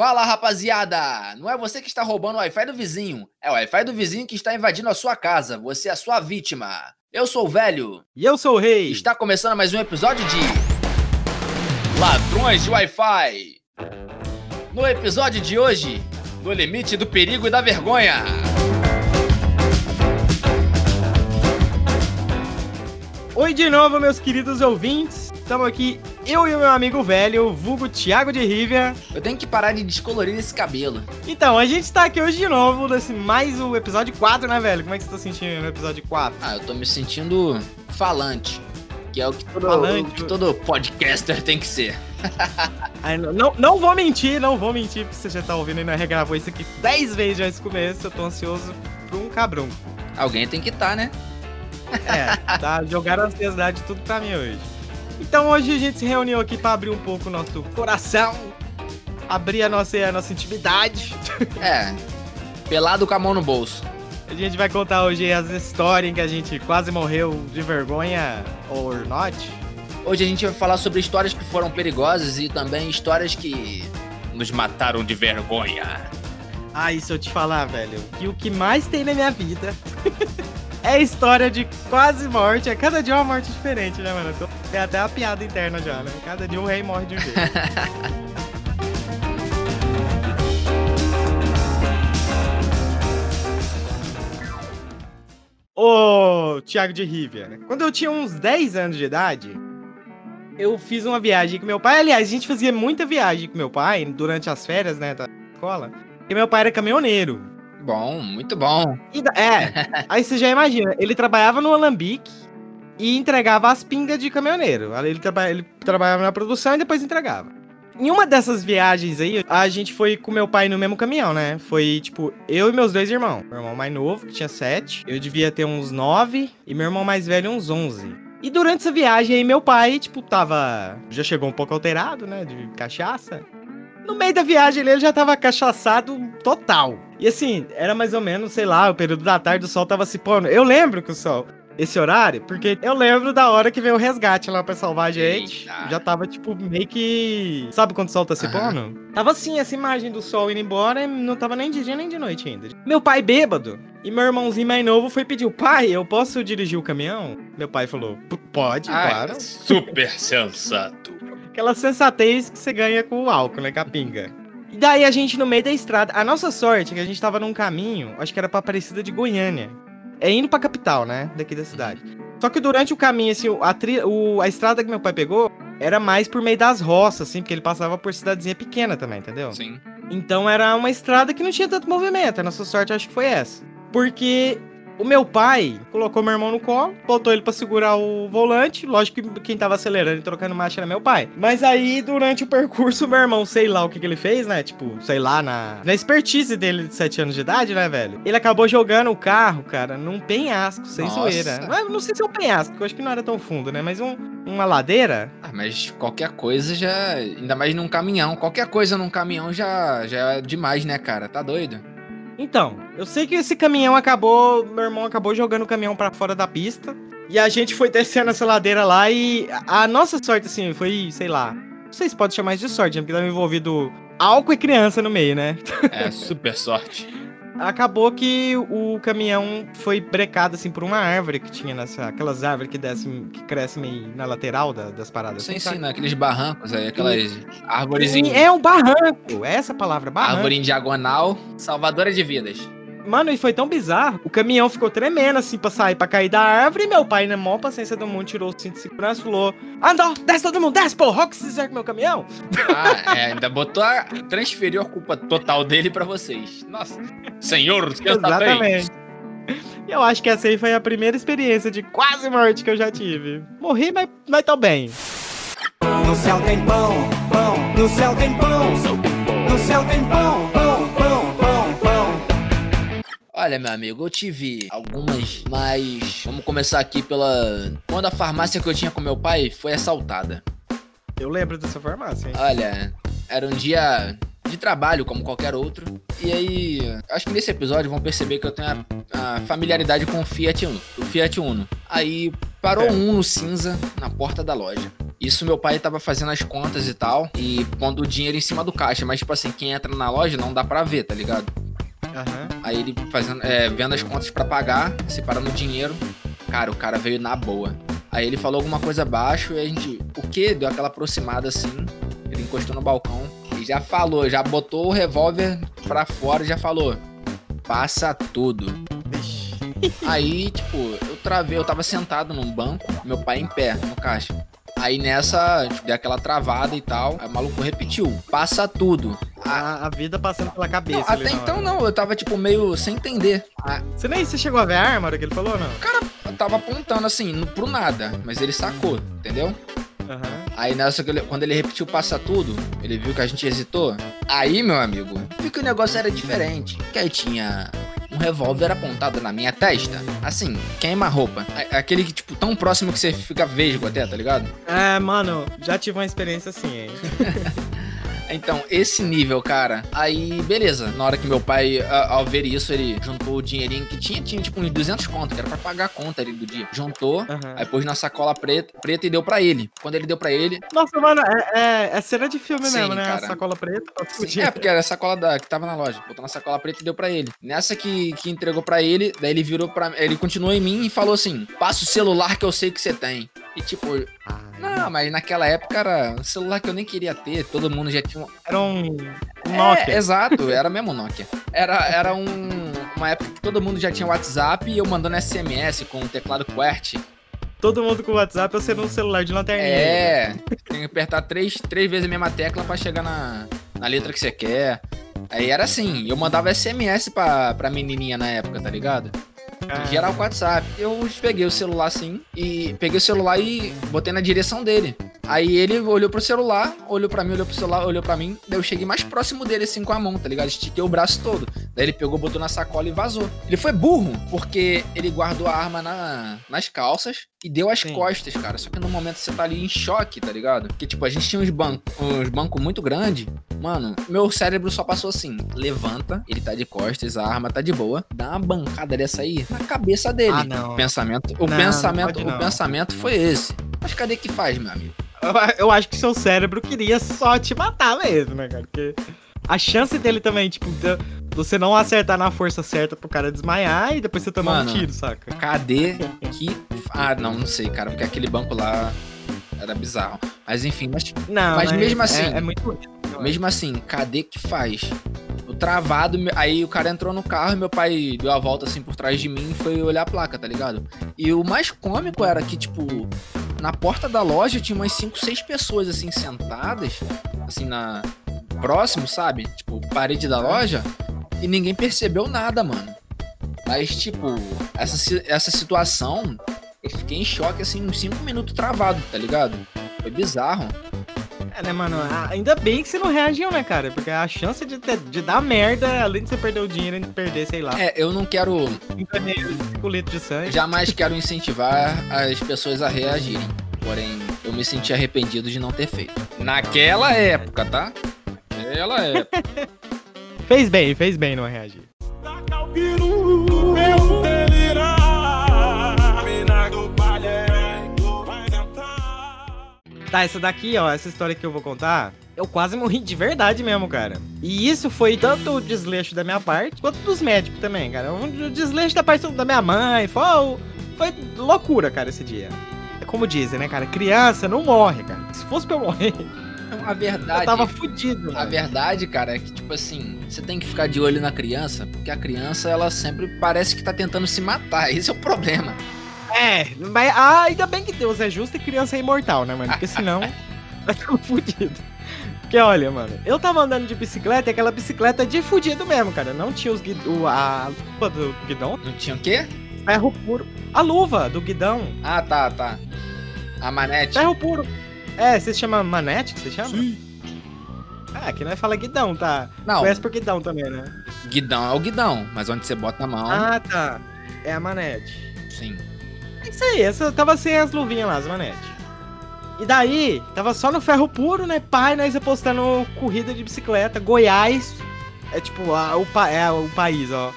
Fala rapaziada! Não é você que está roubando o Wi-Fi do vizinho, é o Wi-Fi do vizinho que está invadindo a sua casa. Você é a sua vítima. Eu sou o velho. E eu sou o rei. Está começando mais um episódio de Ladrões de Wi-Fi. No episódio de hoje, no limite do perigo e da vergonha. Oi de novo, meus queridos ouvintes. Estamos aqui, eu e o meu amigo velho, vulgo Thiago de Rivia. Eu tenho que parar de descolorir esse cabelo. Então, a gente tá aqui hoje de novo, nesse mais o episódio 4, né, velho? Como é que você tá sentindo no episódio 4? Ah, eu tô me sentindo falante. Que é o que todo, Falante. o que todo podcaster tem que ser. Não, não, vou mentir, não vou mentir, porque você já tá ouvindo e não regravou isso aqui 10 vezes já esse começo. Eu tô ansioso por um cabrão. Alguém tem que estar, tá, né? É, tá, jogaram ansiedade tudo pra mim hoje. Então hoje a gente se reuniu aqui pra abrir um pouco o nosso coração, abrir a nossa, a nossa intimidade. É, pelado com a mão no bolso. A gente vai contar hoje as histórias em que a gente quase morreu de vergonha or not. Hoje a gente vai falar sobre histórias que foram perigosas e também histórias que nos mataram de vergonha. Ah, isso eu te falar, velho. Que o que mais tem na minha vida é história de quase morte. É cada dia uma morte diferente, né, mano? Tem até a piada interna já, né? Cada dia um rei morre de um jeito. Ô, Thiago de Rivia, né? Quando eu tinha uns 10 anos de idade, eu fiz uma viagem com meu pai. Aliás, a gente fazia muita viagem com meu pai durante as férias, né, da escola. E meu pai era caminhoneiro. Bom, muito bom. E da- é, aí você já imagina, ele trabalhava no Alambique e entregava as pingas de caminhoneiro. Ele, traba- ele trabalhava na produção e depois entregava. Em uma dessas viagens aí, a gente foi com meu pai no mesmo caminhão, né? Foi, tipo, eu e meus dois irmãos. Meu irmão mais novo, que tinha sete. Eu devia ter uns nove. E meu irmão mais velho, uns onze. E durante essa viagem aí, meu pai, tipo, tava... Já chegou um pouco alterado, né? De cachaça. No meio da viagem ele já tava cachaçado total. E assim, era mais ou menos, sei lá, o período da tarde, o sol tava se pondo. Eu lembro que o sol, esse horário, porque eu lembro da hora que veio o resgate lá pra salvar a gente. Eita. Já tava, tipo, meio que. Sabe quando o sol tá se pondo? Tava assim, essa imagem do sol indo embora e não tava nem de dia nem de noite ainda. Meu pai bêbado e meu irmãozinho mais novo foi pedir: pai, eu posso dirigir o caminhão? Meu pai falou: "P- pode, Ai, claro. super sensato. Aquela sensatez que você ganha com o álcool, né? Com a pinga. E daí a gente no meio da estrada. A nossa sorte é que a gente tava num caminho, acho que era pra Aparecida de Goiânia. É indo pra capital, né? Daqui da cidade. Só que durante o caminho, assim, a, tri- o- a estrada que meu pai pegou era mais por meio das roças, assim, porque ele passava por cidadezinha pequena também, entendeu? Sim. Então era uma estrada que não tinha tanto movimento. A nossa sorte acho que foi essa. Porque o meu pai colocou meu irmão no colo, botou ele pra segurar o volante. Lógico que quem tava acelerando e trocando marcha era meu pai. Mas aí, durante o percurso, meu irmão, sei lá o que, que ele fez, né? Tipo, sei lá, na, na expertise dele de 7 anos de idade, né, velho? Ele acabou jogando o carro, cara, num penhasco, sem Nossa. zoeira. Não, não sei se é um penhasco, porque eu acho que não era tão fundo, né? Mas um, uma ladeira. Ah, mas qualquer coisa já. Ainda mais num caminhão. Qualquer coisa num caminhão já, já é demais, né, cara? Tá doido? Então, eu sei que esse caminhão acabou. Meu irmão acabou jogando o caminhão pra fora da pista. E a gente foi descendo essa ladeira lá e a a nossa sorte, assim, foi, sei lá. Não sei se pode chamar isso de sorte, né? Porque tava envolvido álcool e criança no meio, né? É super sorte. Acabou que o caminhão foi brecado, assim, por uma árvore que tinha nessa. Aquelas árvores que descem, que crescem meio na lateral da- das paradas. Sim, assim, sim, naqueles barrancos aí, aquelas E árvorezinhas. É um barranco, é essa palavra, barranco. Árvore em diagonal, salvadora de vidas. Mano, e foi tão bizarro. O caminhão ficou tremendo assim pra sair, pra cair da árvore. E meu pai, na maior paciência do mundo, tirou o cinto de segurança e falou: Anda, desce todo mundo, desce, porra, o que você fizer com meu caminhão? Ah, é, ainda botou a. transferiu a culpa total dele pra vocês. Nossa. Senhor, sensatez. Exatamente. E eu acho que essa aí foi a primeira experiência de quase morte que eu já tive. Morri, mas, mas tô bem. No céu tem pão, pão, no céu tem pão, no céu tem pão, pão. Olha, meu amigo, eu tive algumas, mas vamos começar aqui pela. Quando a farmácia que eu tinha com meu pai foi assaltada. Eu lembro dessa farmácia, hein? Olha, era um dia de trabalho como qualquer outro. E aí, acho que nesse episódio vão perceber que eu tenho a, a familiaridade com o Fiat Uno. O Fiat Uno. Aí parou É. um Uno cinza na porta da loja. Isso meu pai tava fazendo as contas e tal, e pondo o dinheiro em cima do caixa. Mas, tipo assim, quem entra na loja não dá pra ver, tá ligado? Aham. Aí ele fazendo, é, vendo as contas pra pagar, separando o dinheiro. Cara, o cara veio na boa. Aí ele falou alguma coisa abaixo e a gente, o quê? Deu aquela aproximada assim. Ele encostou no balcão e já falou, já botou o revólver pra fora e já falou: passa tudo. Aí, tipo, eu travei, eu tava sentado num banco, meu pai em pé, no caixa. Aí nessa, tipo, deu aquela travada e tal. Aí o maluco repetiu: passa tudo. A, a vida passando pela cabeça. Não, até então hora. não, eu tava tipo meio sem entender. Você nem você chegou a ver a arma que ele falou, não? Eu tava apontando assim, no- pro nada, mas ele sacou, entendeu? Aham. Aí nessa, que ele- quando ele repetiu passa tudo, ele viu que a gente hesitou. Aí, meu amigo, viu que o negócio era diferente. Que aí tinha um revólver apontado na minha testa. Assim, queima-roupa. Aquele que, tipo, tão próximo que você fica vesgo até, tá ligado? É, mano, já tive uma experiência assim, hein? Então, esse nível, cara. Aí, beleza. Na hora que meu pai, a- ao ver isso, ele juntou o dinheirinho que tinha, tinha tipo uns 200 conto, que era pra pagar a conta ali do dia. Juntou, Aham. aí pôs na sacola preta, preta e deu pra ele. Quando ele deu pra ele, Nossa, mano, é, é, é cena de filme Sim, mesmo, né? cara. A sacola preta Sim, é, porque era a sacola da, que tava na loja. Botou na sacola preta e deu pra ele. Nessa que, que entregou pra ele, daí ele virou pra Ele continuou em mim e falou assim: passa o celular que eu sei que você tem. E tipo, Ah, não, mas naquela época era um celular que eu nem queria ter. Todo mundo já tinha um. Era um um Nokia. É, exato, era mesmo Nokia. Era, era um, uma época que todo mundo já tinha WhatsApp e eu mandando SMS com o teclado QWERTY. Todo mundo com WhatsApp, você no celular de lanterninha. É, tem que apertar três, três vezes a mesma tecla pra chegar na, na letra que você quer. Aí era assim, eu mandava SMS pra, pra menininha na época, tá ligado? Ah, Geral com WhatsApp. Eu peguei o celular assim e peguei o celular e botei na direção dele. Aí ele olhou pro celular, olhou pra mim, olhou pro celular, olhou pra mim. Daí eu cheguei mais próximo dele assim com a mão, tá ligado? Estiquei o braço todo. Daí ele pegou, botou na sacola e vazou. Ele foi burro, porque ele guardou a arma na, nas calças e deu as Sim. costas, cara. Só que no momento você tá ali em choque, tá ligado? Porque, tipo, a gente tinha uns bancos uns bancos muito grandes. Mano, meu cérebro só passou assim: levanta, ele tá de costas, a arma tá de boa, dá uma bancada dessa aí na cabeça dele. Ah, não. O pensamento, o Não, pensamento, pode o não. pensamento foi esse. Mas cadê que faz, meu amigo? Eu, acho que seu cérebro queria só te matar mesmo, né, cara? Porque a chance dele também, tipo, você não acertar na força certa pro cara desmaiar e depois você tomar Mano. um tiro, saca? Cadê que. Ah, não, não sei, cara, porque aquele banco lá era bizarro. Mas enfim, mas Não, Mas mesmo é- assim- É, é muito bonito. mesmo assim, cadê que faz? O travado, aí o cara entrou no carro e meu pai deu a volta assim por trás de mim e foi olhar a placa, tá ligado? E o mais cômico era que, tipo, na porta da loja tinha umas 5, 6 pessoas assim sentadas, assim, na. próximo, sabe? Tipo, parede da loja, e ninguém percebeu nada, mano. Mas, tipo, essa, essa situação, eu fiquei em choque, assim, uns 5 minutos travado, tá ligado? Foi bizarro. É, né, mano? Ah, Ainda bem que você não reagiu, né, cara? Porque a chance de, ter- de dar merda, além de você perder o dinheiro, ainda perder, sei lá, É, eu não quero 5 litros de sangue. Jamais quero incentivar as pessoas a reagirem. Porém, eu me senti arrependido de não ter feito. Naquela época, tá? Naquela época. Fez bem, fez bem não reagir. Taca o peru, eu Tá, essa daqui, ó, essa história que eu vou contar, eu quase morri de verdade mesmo, cara. E isso foi tanto o desleixo da minha parte, quanto dos médicos também, cara. O desleixo da parte da minha mãe, foi, foi loucura, cara, esse dia. É como dizem, né, cara? Criança não morre, cara. Se fosse pra eu morrer, A verdade. eu tava fudido, A verdade, cara, é que, tipo assim, você tem que ficar de olho na criança, porque a criança, ela sempre parece que tá tentando se matar. Esse é o problema. É, mas ah, ainda bem que Deus é justo e criança é imortal, né, mano? Porque senão, nós estamos fudidos. Porque olha, mano, eu tava andando de bicicleta e aquela bicicleta de fudido mesmo, cara. Não tinha os guid... o- a luva do guidão, Não tinha o quê? ferro puro. A luva do guidão, Ah, tá, tá. A manete. ferro puro. É, você chama manete que você chama? É, aqui nós fala guidão, tá? Não, Conhece por guidão também, né? guidão é o guidão, mas onde você bota a mão, Ah, tá. É a manete. sim. É Isso aí, essa tava sem as luvinhas lá, as manetes. E daí, tava só no ferro puro, né? Pai, nós apostando corrida de bicicleta. Goiás é tipo a- o, pa- é o país, ó.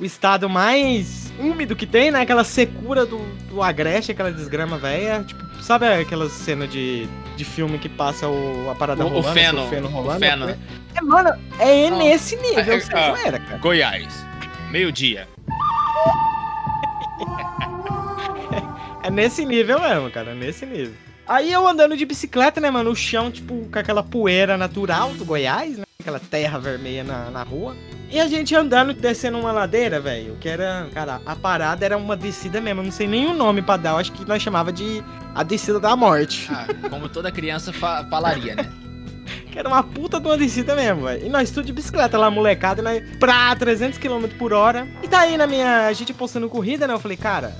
O estado mais úmido que tem, né? Aquela secura do, do agreste, aquela desgrama velha. Tipo, Sabe aquela cena de, de filme que passa o, a parada O- o rolando? feno, o feno o rolando? feno. É, mano, é nesse nível é, você era, cara. Goiás. Meio-dia. É nesse nível mesmo, cara, é nesse nível. Aí eu andando de bicicleta, né, mano, o chão, tipo, com aquela poeira natural do Goiás, né? Aquela terra vermelha na, na rua. E a gente andando, descendo uma ladeira, velho, que era, cara, a parada era uma descida mesmo, eu não sei nem o nome pra dar, eu acho que nós chamava de a descida da morte. Ah, como toda criança fa- falaria, né? Que era uma puta de uma descida mesmo, velho. E nós tudo de bicicleta lá, molecada, né? Pra 300 km por hora. E daí, na minha. A gente postando corrida, né? Eu falei, cara,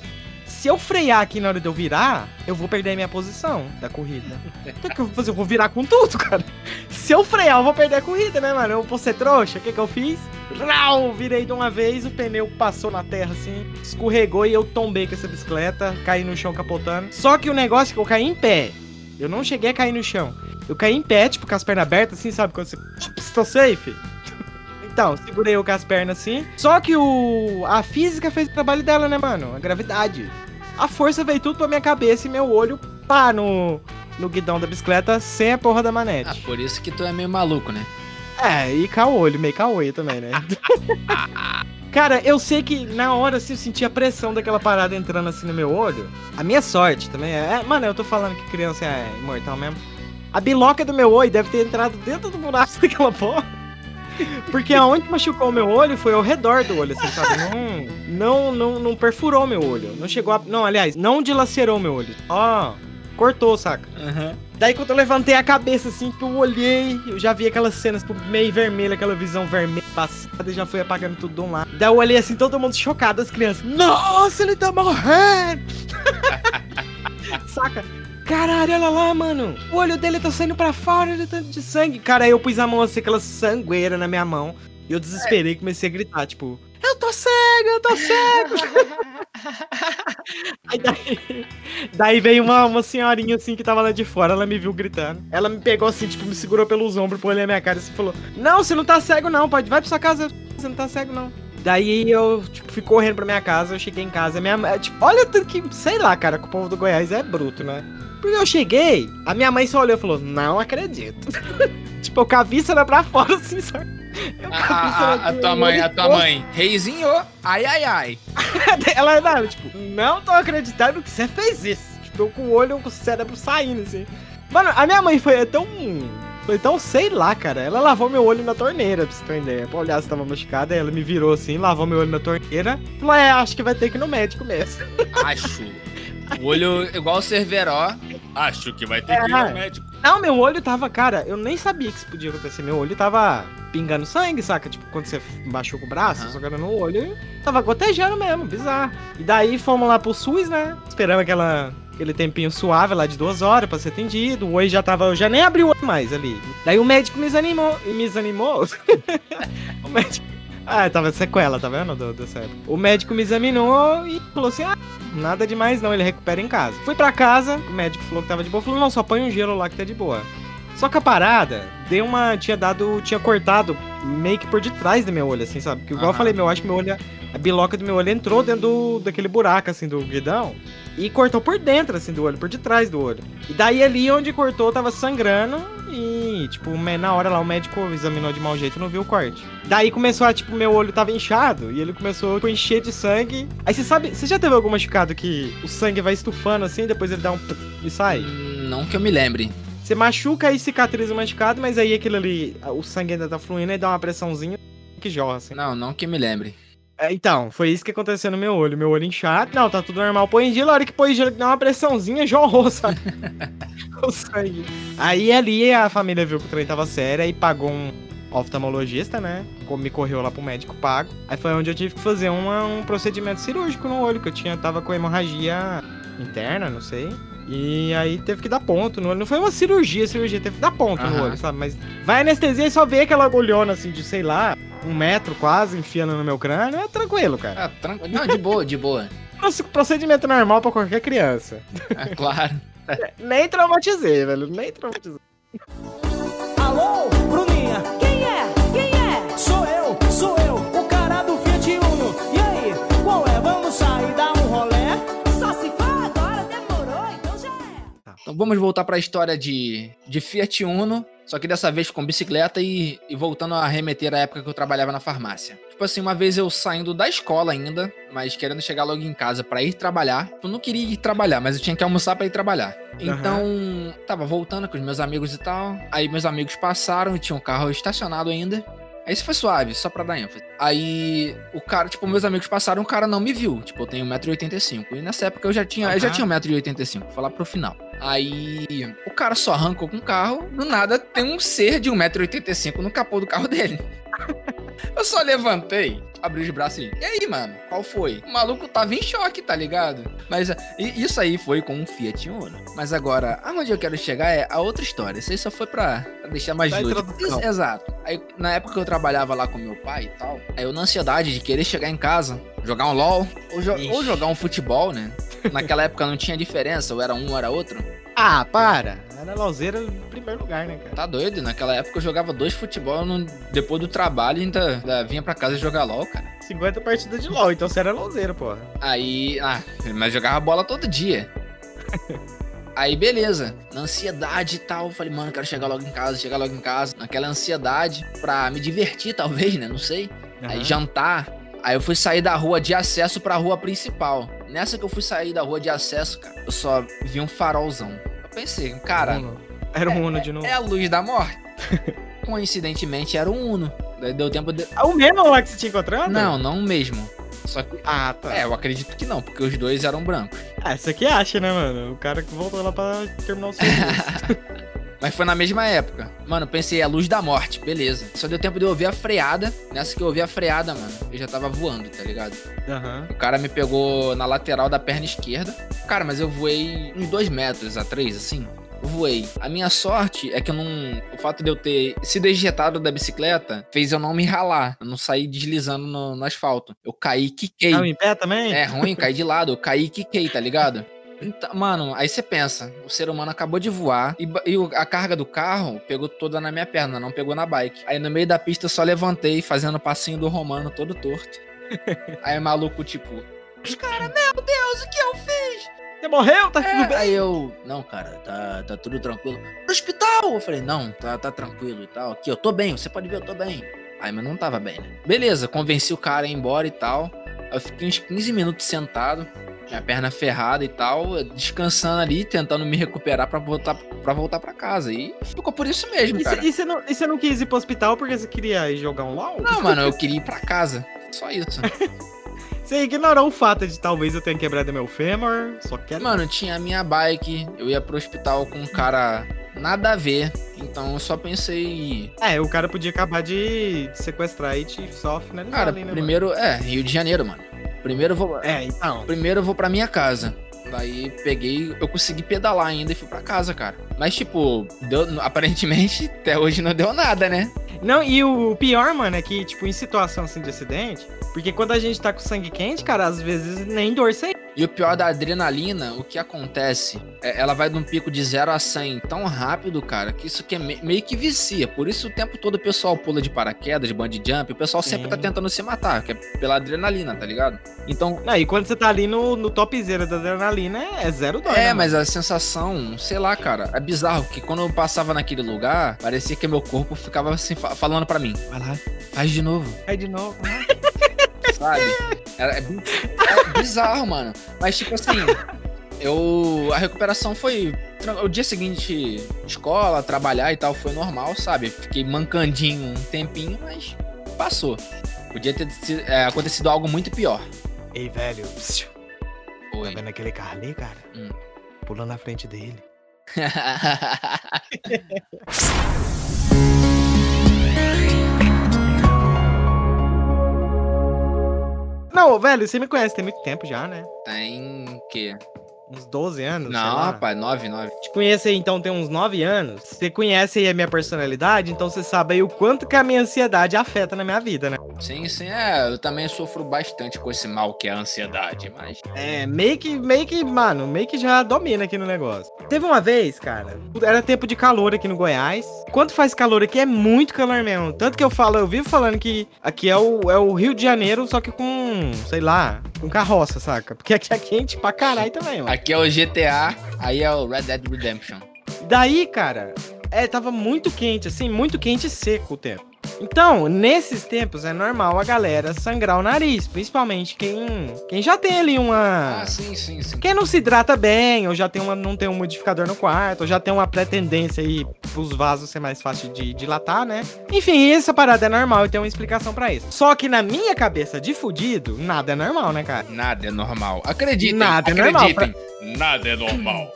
se eu frear aqui na hora de eu virar, eu vou perder a minha posição da corrida. Então o que eu vou fazer? Eu vou virar com tudo, cara. Se eu frear, eu vou perder a corrida, né, mano? Eu vou ser trouxa. O que que eu fiz? Rau! Virei de uma vez, o pneu passou na terra assim, escorregou e eu tombei com essa bicicleta, caí no chão capotando. Só que o negócio é que eu caí em pé. Eu não cheguei a cair no chão. Eu caí em pé, tipo, com as pernas abertas, assim, sabe? Quando você. Ups, tô safe. Então, segurei eu com as pernas assim. Só que o. A física fez o trabalho dela, né, mano? A gravidade. A força veio tudo pra minha cabeça e meu olho pá no. No guidão da bicicleta sem a porra da Ah, manete. por isso que tu é meio maluco, né? É, e caolho, meio caolho também, né? Cara, eu sei que na hora assim eu senti a pressão daquela parada entrando assim no meu olho. A minha sorte também é. é, Mano, eu tô falando que criança é imortal mesmo. A biloca do meu olho deve ter entrado dentro do buraco daquela porra. Porque aonde machucou o meu olho foi ao redor do olho, assim, sabe? Não, não, não, não perfurou meu olho. Não chegou a. Não, aliás, não dilacerou meu olho. Ó, cortou, saca? Daí quando eu levantei a cabeça assim, que eu olhei, eu já vi aquelas cenas tipo, meio vermelha, aquela visão vermelha passada e já fui apagando tudo de um lado. Daí eu olhei assim, todo mundo chocado, as crianças. Nossa, ele tá morrendo! Saca? Caralho, olha lá, mano. O olho dele tá saindo pra fora, ele tá de sangue. Cara, aí eu pus a mão assim, aquela sangueira na minha mão. E eu desesperei e comecei a gritar, tipo, eu tô cego, eu tô cego. aí daí, daí veio uma, uma senhorinha assim que tava lá de fora, ela me viu gritando. Ela me pegou assim, tipo, me segurou pelos ombros, pôs na minha cara e assim, falou: Não, você não tá cego, não, pode, vai pra sua casa, você não tá cego, não. Daí eu, tipo, fui correndo pra minha casa, eu cheguei em casa, minha mãe, tipo, olha que, sei lá, cara, que o povo do Goiás é bruto, né? Porque eu cheguei, a minha mãe só olhou e falou, não acredito. tipo, eu com a vista pra fora, assim, só. Eu A, a- vista a- a tua mãe, a tua mãe. Reizinho, ai, ai, ai. Ela, não, tipo, não tô acreditando que você fez isso. Tipo, eu com o olho, com o cérebro saindo, assim. Mano, a minha mãe foi tão. Foi tão, sei lá, cara. Ela lavou meu olho na torneira, pra você ter uma ideia. Pra olhar se tava machucada. Ela me virou assim, lavou meu olho na torneira. Falou, é, acho que vai ter que ir no médico mesmo. Acho. O olho igual o Cerveró. Acho que vai ter que ir É. no médico. Não, meu olho tava, cara, eu nem sabia que isso podia acontecer. Meu olho tava pingando sangue, saca? Tipo, quando você machuca o braço, Aham. jogando no olho, tava gotejando mesmo, bizarro. E daí fomos lá pro SUS, né? Esperamos aquela, aquele tempinho suave lá de duas horas pra ser atendido. O olho já tava, eu já nem abri o olho mais ali. Daí o médico me desanimou. E me desanimou. o médico. Ah, tava sequela, tá vendo? Do, dessa época. O médico me examinou e falou assim: ah, nada demais não, ele recupera em casa. Fui pra casa, o médico falou que tava de boa. Falou: não, só põe um gelo lá que tá de boa. Só que a parada deu uma. Tinha dado. Tinha cortado meio que por detrás do meu olho, assim, sabe? Porque igual eu falei, meu, acho que meu olho. A biloca do meu olho entrou dentro do, daquele buraco, assim, do guidão. E cortou por dentro, assim, do olho, por detrás do olho. E daí ali onde cortou tava sangrando. E, tipo, na hora lá o médico examinou de mau jeito e não viu o corte. Daí começou a, tipo, meu olho tava inchado. E ele começou a encher de sangue. Aí você sabe. Você já teve algum machucado que o sangue vai estufando assim, depois ele dá um. e sai? Hum, Não que eu me lembre. Você machuca e cicatriza o machucado, mas aí aquilo ali, o sangue ainda tá fluindo e dá uma pressãozinha que jorra, assim. Não, não que eu me lembre. É, então, foi isso que aconteceu no meu olho. Meu olho inchado. Não, tá tudo normal. Põe gelo, a hora que põe gelo, dá uma pressãozinha, jorrou, sabe? o sangue. Aí ali a família viu que o trem tava sério e pagou um oftalmologista, né? Como me correu lá pro médico pago. Aí foi onde eu tive que fazer uma- um procedimento cirúrgico no olho, que eu tinha, tava com hemorragia interna, não sei. E aí teve que dar ponto no olho. Não foi uma cirurgia, cirurgia, teve que dar ponto no Aham. olho, sabe? Mas vai anestesia e só vê aquela agulhona assim de, sei lá, um metro quase, enfiando no meu crânio. É tranquilo, cara. Ah, tranquilo. Não, de boa, de boa. Proce- Procedimento normal pra qualquer criança. É claro. Nem traumatizei, velho. Nem traumatizei. Então vamos voltar pra história de, de Fiat Uno, só que dessa vez com bicicleta e, e voltando a remeter à época que eu trabalhava na farmácia. Tipo assim, uma vez eu saindo da escola ainda, mas querendo chegar logo em casa pra ir trabalhar. Eu não queria ir trabalhar, mas eu tinha que almoçar pra ir trabalhar. Então, tava voltando com os meus amigos e tal. Aí meus amigos passaram e tinha um carro estacionado ainda. Aí isso foi suave, só pra dar ênfase. Aí o cara, tipo, meus amigos passaram, o cara não me viu. Tipo, eu tenho 1,85m. E nessa época eu já tinha, eu já tinha 1,85m, vou falar pro final. Aí o cara só arrancou com o carro, do nada tem um ser de 1,85m no capô do carro dele. Eu só levantei, abri os braços e. E aí, mano? Qual foi? O maluco tava em choque, tá ligado? Mas isso aí foi com um Fiat Uno. Mas agora, aonde eu quero chegar é a outra história. Isso aí só foi pra, deixar mais Da lúdico. Exato. Aí, na época que eu trabalhava lá com meu pai e tal, aí eu na ansiedade de querer chegar em casa, jogar um LOL, ou, jo- Ixi. ou jogar um futebol, né? Naquela época não tinha diferença, ou era um ou era outro. Ah, para. Era lauzeira primeiro lugar, né, cara? Tá doido? Naquela época eu jogava dois futebol, no- depois do trabalho ainda, ainda vinha pra casa jogar LOL, cara. 50 partidas de LOL, então você era lauzeira, porra. Aí, ah, mas jogava bola todo dia. Aí, beleza. Na ansiedade e tal, eu falei, mano, quero chegar logo em casa, chegar logo em casa. Naquela ansiedade pra me divertir, talvez, né? Não sei. Aí, Aham. jantar. Aí, eu fui sair da rua de acesso pra rua principal. Nessa que eu fui sair da rua de acesso, cara, eu só vi um farolzão. Eu pensei, cara, Uno. Era um Uno de novo. é a luz da morte. Coincidentemente, era um Uno. Daí Deu tempo de... Ah, o mesmo lá que você tinha encontrado? Não, não o mesmo. Só que, Ah, tá. é, eu acredito que não, porque os dois eram brancos. Ah, isso aqui acha, né, mano? O cara que voltou lá pra terminar o serviço. Mas foi na mesma época. Mano, eu pensei, é a luz da morte, beleza. Só deu tempo de eu ouvir a freada. Nessa que eu ouvi a freada, mano, eu já tava voando, tá ligado? Aham. O cara me pegou na lateral da perna esquerda. Cara, mas eu voei uns dois metros a três, assim. Voei. A minha sorte é que eu não. O fato de eu ter sido ejetado da bicicleta fez eu não me ralar. Eu não saí deslizando no, no asfalto. Eu caí e quiquei. Tava em pé também? É ruim, caí de lado, eu caí e quiquei, tá ligado? Então, mano, aí você pensa, o ser humano acabou de voar e, e a carga do carro pegou toda na minha perna, não pegou na bike. Aí no meio da pista eu só levantei fazendo o passinho do romano todo torto. aí o maluco, tipo, os caras, meu Deus, o que eu fiz? Você morreu? Tá tudo É, bem? aí eu, não, cara, tá, tá tudo tranquilo. No hospital! Eu falei, não, tá, tá tranquilo e tal. Aqui, eu tô bem, você pode ver, eu tô bem. Aí, mas não tava bem, né? Beleza, convenci o cara a ir embora e tal. Eu fiquei uns 15 minutos sentado, minha perna ferrada e tal, descansando ali, tentando me recuperar pra voltar, pra voltar pra casa. E ficou por isso mesmo, E cara. você não, e você não quis ir pro hospital porque você queria ir jogar um LOL? Não, mano, eu queria ir pra casa. Só isso. Você ignorou o fato de talvez eu tenha quebrado meu fêmur, só quero... Mano, tinha a minha bike, eu ia pro hospital com um cara nada a ver. Então eu só pensei. É, o cara podia acabar de sequestrar e te só finalizar Cara, ali, né, primeiro. É, Rio de Janeiro, mano. Primeiro eu vou. mano? É, então. Primeiro eu vou pra minha casa. Daí peguei, eu consegui pedalar ainda e fui pra casa, cara. Mas, tipo, deu, aparentemente até hoje não deu nada, né? Não, e o pior, mano, é que, tipo, em situação assim de acidente, porque quando a gente tá com sangue quente, cara, às vezes nem dor sente. E o pior da adrenalina, o que acontece? é- ela vai de um pico de 0 a 100 tão rápido, cara, que isso que é me- meio que vicia. Por isso o tempo todo o pessoal pula de paraquedas, de bungee jump, o pessoal sempre Sim. tá tentando se matar, que é pela adrenalina, tá ligado? Então, Não, e quando você tá ali no, no topzera da adrenalina, é zero dor, É, né, mas a sensação, sei lá, cara, é bizarro, que quando eu passava naquele lugar, parecia que meu corpo ficava assim, fa- falando pra mim, vai lá, faz de novo? Aí de novo. Sabe? É, é bizarro, mano. Mas, tipo assim, eu. A recuperação foi. O dia seguinte, escola, trabalhar e tal, foi normal, sabe? Fiquei mancandinho um tempinho, mas passou. Podia ter é, acontecido algo muito pior. Ei, velho, psiu, tá Oi. vendo aquele carro ali, cara? Hum. Pula na frente dele. Não, velho, você me conhece tem muito tempo já, né? Tem o quê? Uns 12 anos, Não, rapaz, 9, 9. Te conheço aí, então, tem uns 9 anos. Você conhece aí a minha personalidade, então você sabe aí o quanto que a minha ansiedade afeta na minha vida, né? Sim, sim, é. Eu também sofro bastante com esse mal que é a ansiedade, mas. É, meio que, meio que, mano, meio que já domina aqui no negócio. Teve uma vez, cara, era tempo de calor aqui no Goiás. Quando faz calor aqui é muito calor mesmo. Tanto que eu falo, eu vivo falando que aqui é o, é o Rio de Janeiro, só que com, sei lá, com carroça, saca? Porque aqui é quente pra caralho também, mano. Aqui é o GTA, aí é o Red Dead Redemption. Daí, cara, é, tava muito quente, assim, muito quente e seco o tempo. Então, nesses tempos é normal a galera sangrar o nariz, principalmente quem, quem já tem ali uma. Ah, sim, sim, sim. Quem não se hidrata bem, ou já tem uma, não tem um modificador no quarto, ou já tem uma pré-tendência aí pros vasos ser mais fácil de dilatar, né? Enfim, essa parada é normal e tem uma explicação pra isso. Só que na minha cabeça de fudido, nada é normal, né, cara? Nada é normal. Acreditem, Nada é normal, acreditem. Nada é normal.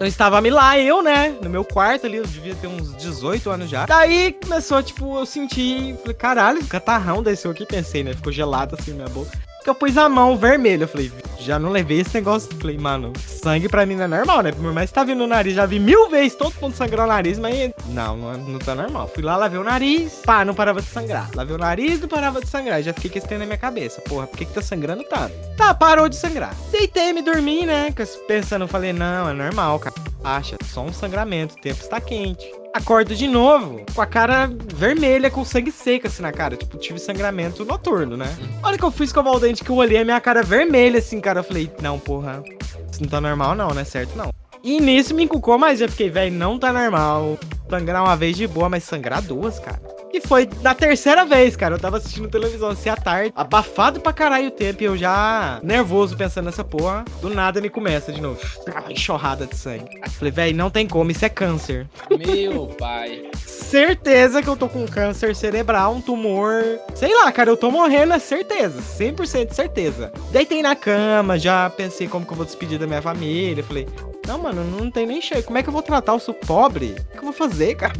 Então estava lá eu, né, no meu quarto ali, eu devia ter uns 18 anos já. Daí começou, tipo, eu senti, falei, caralho, catarrão desceu aqui, pensei, né, ficou gelado assim na minha boca. Que eu pus a mão vermelha, eu falei, já não levei esse negócio. Falei, mano, sangue pra mim não é normal, né? Por mais tá vindo no nariz, já vi mil vezes todo mundo sangrou o nariz, mas não, não, é- não tá normal. Fui lá, lavei o nariz, pá, não parava de sangrar. Lavei o nariz, não parava de sangrar. Já fiquei trem na minha cabeça. Porra, por que que tá sangrando tanto? Tá, parou de sangrar. Deitei, me dormi, né? Pensando, falei, não, é normal, cara. Acha, só um sangramento, o tempo está quente. Acordo de novo, com a cara vermelha, com sangue seco assim na cara. Tipo, tive sangramento noturno, né? A hora que eu fui escovar o dente, que eu olhei a minha cara vermelha, assim, cara, eu falei, não, porra, isso não tá normal não, não é certo não. E nisso me encucou, mas eu fiquei, velho, não tá normal. Sangrar uma vez de boa, mas sangrar duas, cara. E foi da terceira vez, cara. Eu tava assistindo televisão assim à tarde, abafado pra caralho o tempo, e eu já nervoso pensando nessa porra. Do nada me começa de novo. Enxurrada de sangue. Falei, velho, não tem como, isso é câncer. Meu pai. Certeza que eu tô com câncer cerebral, um tumor. Sei lá, cara, eu tô morrendo, é certeza. 100% de certeza. Deitei na cama, já pensei como que eu vou despedir da minha família. Falei, não, mano, não tem nem cheio. Como é que eu vou tratar o pobre? O que eu vou fazer, cara?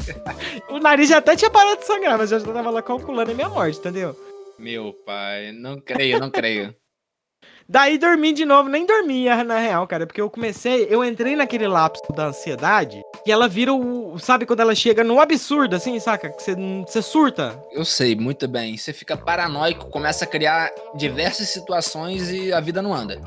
o nariz já até tinha parado de sangrar, mas eu já tava lá calculando a minha morte, entendeu? Meu pai. Não creio, não creio. Daí dormi de novo, nem dormia na real, cara, porque eu comecei, eu entrei naquele lapso da ansiedade, que ela vira o, sabe quando ela chega no absurdo, assim, saca? Que você, surta. Eu sei muito bem. Você fica paranoico, começa a criar diversas situações e a vida não anda.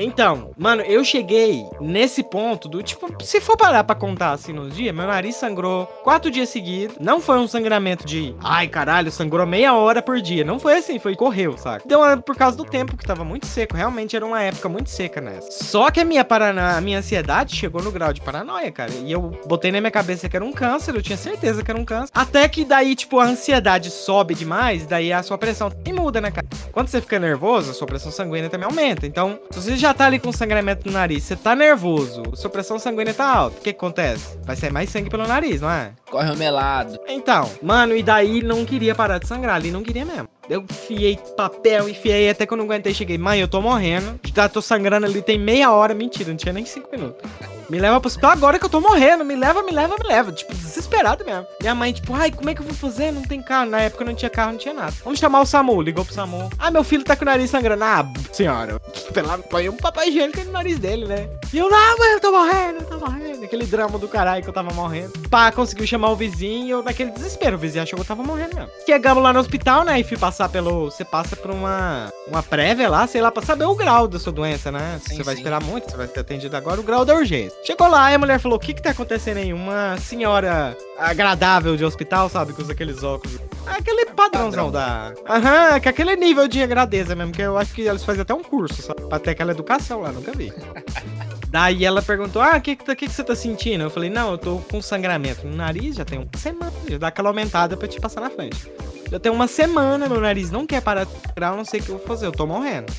Então, mano, eu cheguei nesse ponto do tipo, se for parar pra contar assim nos dias, meu nariz sangrou quatro dias seguidos. Não foi um sangramento de, ai caralho, sangrou meia hora por dia. Não foi assim, foi correu, saca? Deu uma- por causa do tempo que tava muito seco. Realmente era uma época muito seca nessa. Só que a minha, parana, a minha ansiedade chegou no grau de paranoia, cara. E eu botei na minha cabeça que era um câncer, eu tinha certeza que era um câncer. Até que daí, tipo, a ansiedade sobe demais, daí a sua pressão também muda, né, cara? Quando você fica nervoso, a sua pressão sanguínea também aumenta. Então, se você já tá ali com sangramento no nariz, você tá nervoso, sua pressão sanguínea tá alta, o que que acontece? Vai sair mais sangue pelo nariz, não é? Corre o melado. Então, mano, e daí não queria parar de sangrar ali, não queria mesmo. Eu enfiei papel, enfiei até que eu não aguentei, cheguei, mãe, eu tô morrendo. Já tô sangrando ali, tem meia hora, mentira, não tinha nem cinco minutos. Me leva pro hospital agora que eu tô morrendo, me leva, me leva, me leva. Tipo, desesperado mesmo. Minha mãe, tipo, ai, como é que eu vou fazer? Não tem carro. Na época não tinha carro, não tinha nada. Vamos chamar o SAMU, ligou pro SAMU. Ah, meu filho tá com o nariz sangrando. Ah, senhora, pela, põe um papai higiênico no nariz dele, né? E eu, não, mãe, eu tô morrendo, eu tô morrendo. Aquele drama do caralho que eu tava morrendo. Pá, conseguiu chamar o vizinho, eu naquele desespero. O vizinho achou que eu tava morrendo mesmo. Chegamos lá no hospital, né? E fui passar pelo. Você passa por uma, uma prévia lá, sei lá, pra saber o grau da sua doença, né? Se Sim, você vai sim. esperar muito, você vai ser atendido agora, o grau da urgência. Chegou lá, e a mulher falou: o que que tá acontecendo aí? Uma senhora agradável de hospital, sabe? Com aqueles óculos. Aquele padrãozão da. Aham, que aquele nível de agradeza mesmo, que eu acho que eles fazem até um curso, sabe? Pra ter aquela educação lá, nunca vi. Daí ela perguntou: Ah, o que, que, tá- que, que você tá sentindo? Eu falei: Não, eu tô com sangramento no nariz, já tem uma semana. Já dá aquela aumentada pra te passar na frente. Já tem uma semana, meu nariz não quer parar de sangrar, eu não sei o que eu vou fazer, eu tô morrendo.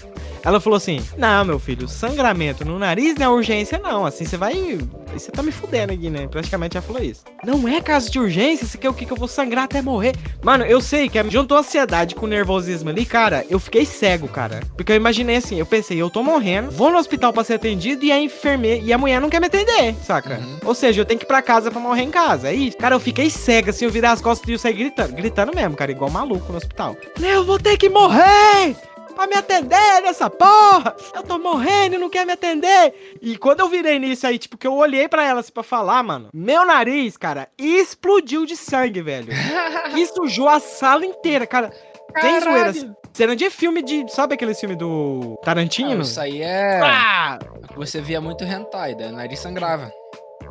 Ela falou assim: Não, meu filho, sangramento no nariz não é urgência, não. Assim você vai. Você tá me fudendo aqui, né? Praticamente já falou isso. Não é caso de urgência, você quer o que que eu vou sangrar até morrer? Mano, eu sei que juntou ansiedade com nervosismo ali, cara. Eu fiquei cego, cara. Porque eu imaginei assim, eu pensei, eu tô morrendo, vou no hospital pra ser atendido e a enfermeira e a mulher não quer me atender, saca? Uhum. Ou seja, eu tenho que ir pra casa pra morrer em casa. É isso. Cara, eu fiquei cego, assim, eu virei as costas e eu saí gritando. Gritando mesmo, cara, igual maluco no hospital. Eu vou ter que morrer! Pra me atender nessa porra! Eu tô morrendo e não quer me atender! E quando eu virei nisso aí, tipo, que eu olhei pra ela assim pra falar, mano, meu nariz, cara, explodiu de sangue, velho. que sujou a sala inteira, cara. Sem zoeira. Cena de filme de. Sabe aquele filme do Tarantino? Não, isso aí é. Ah! Você via muito hentai, daí o nariz sangrava.